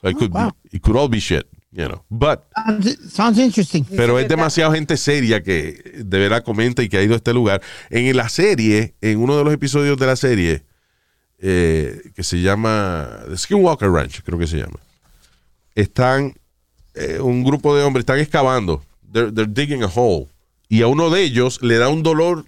So it, could, wow. it could all be shit, you know. But, Sounds, sounds interesting. pero es demasiado gente seria que de verdad comenta y que ha ido a este lugar. En la serie, en uno de los episodios de la serie, eh, que se llama The Skinwalker Ranch, creo que se llama, están eh, un grupo de hombres, están excavando, they're, they're digging a hole, y a uno de ellos le da un dolor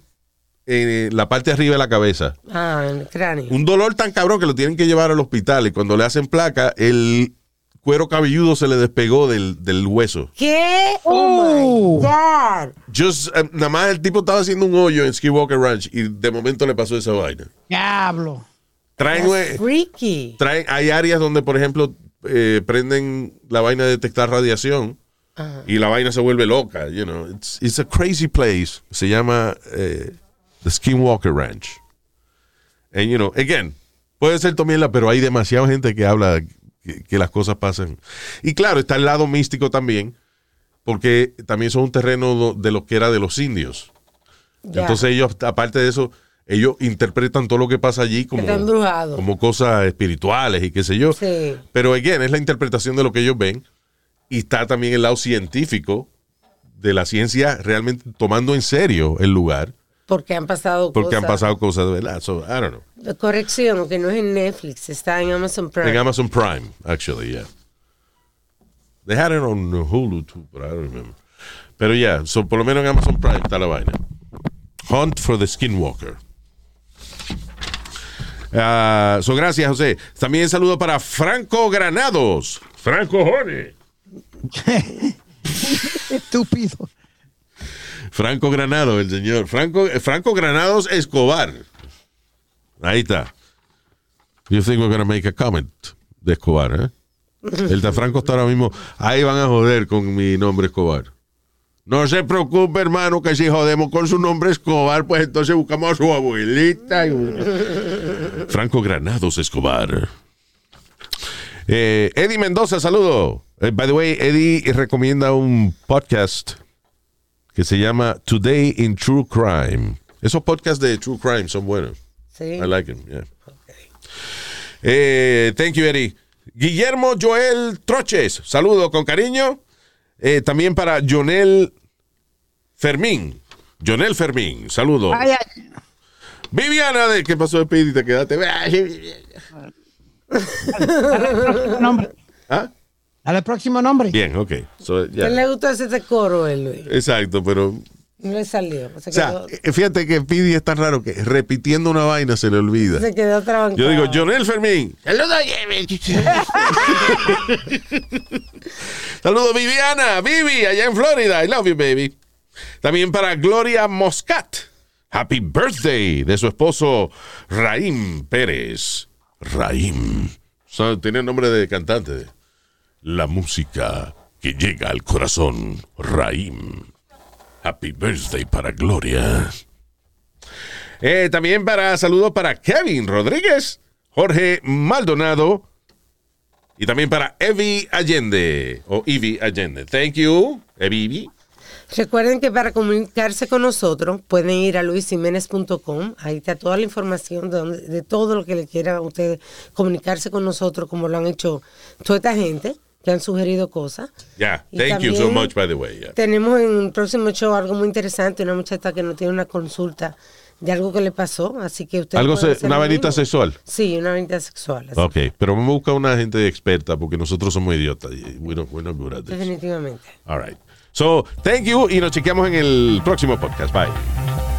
en la parte de arriba de la cabeza. Ah, en el cráneo. Un dolor tan cabrón que lo tienen que llevar al hospital y cuando le hacen placa, el cuero cabelludo se le despegó del, del hueso. ¿Qué? Oh, my God. Just, eh, nada más el tipo estaba haciendo un hoyo en Skywalker Ranch y de momento le pasó esa vaina. Diablo. Traen, Freaky. traen, hay áreas donde, por ejemplo, eh, prenden la vaina de detectar radiación y la vaina se vuelve loca. You know, it's, it's a crazy place. Se llama eh, the Skinwalker Ranch. And you know, again, puede ser Tomiela, pero hay demasiada gente que habla que, que las cosas pasan. Y claro, está el lado místico también, porque también son un terreno de lo que era de los indios. Entonces ellos, aparte de eso, ellos interpretan todo lo que pasa allí como, como cosas espirituales y qué sé yo. Sí. Pero again, es la interpretación de lo que ellos ven. Y está también el lado científico de la ciencia realmente tomando en serio el lugar. Porque han pasado Porque han cosas. pasado cosas de verdad. So, I don't know. Corrección, que no es en Netflix, está en Amazon Prime. En Amazon Prime, actually, yeah. They had it on Hulu too, but I don't remember. Pero yeah, so por lo menos en Amazon Prime está la vaina. Hunt for the Skinwalker. Ah, so gracias, José. También saludo para Franco Granados. Franco Jone. Estúpido. Franco Granados, el señor. Franco, eh, Franco Granados Escobar. Ahí está. You think we're gonna make a comment de Escobar, eh? El de Franco está ahora mismo. Ahí van a joder con mi nombre Escobar. No se preocupe, hermano, que si jodemos con su nombre Escobar, pues entonces buscamos a su abuelita. y- Franco Granados Escobar. Eh, Eddie Mendoza, saludo. Eh, by the way, Eddie recomienda un podcast que se llama Today in True Crime. Esos podcasts de True Crime son buenos. Sí. I like them, yeah. Eh, thank you, Eddie. Guillermo Joel Troches, saludo con cariño. Eh, también para Jonel Fermín. Jonel Fermín, saludo. Ay, ay. Viviana, de ¿qué pasó, Speedy? Te quedaste. Nombre. Al próximo nombre. Bien, ok. So, ya. ¿Qué le gustó ese coro, él, Luis? Exacto, pero. No le salió. Se O sea, quedó, eh, fíjate que Speedy es tan raro que repitiendo una vaina se le olvida. se quedó trabancado. Yo digo, Jonel Fermín. Saludos, Saludos, Viviana, Vivi, allá en Florida. I love you, baby. También para Gloria Moscat. Happy birthday de su esposo Raim Pérez. Raim. So, tiene nombre de cantante. La música que llega al corazón. Raim. Happy birthday para Gloria. Eh, también para saludos para Kevin Rodríguez, Jorge Maldonado y también para Evi Allende o Evi Allende. Thank you, Evi. Recuerden que para comunicarse con nosotros pueden ir a luisiménez.com. Ahí está toda la información de, de todo lo que le quieran a ustedes comunicarse con nosotros, como lo han hecho toda esta gente que han sugerido cosas. Yeah, Y thank you so much, by the way. yeah. Tenemos en el próximo show algo muy interesante, una muchacha que nos tiene una consulta de algo que le pasó, así que usted Algo se- una vainita sexual. Sí, una vainita sexual. Ok, pero me busca una gente experta porque nosotros somos idiotas. y at this. Definitivamente. All right. So, thank you y nos chequeamos en el próximo podcast. Bye.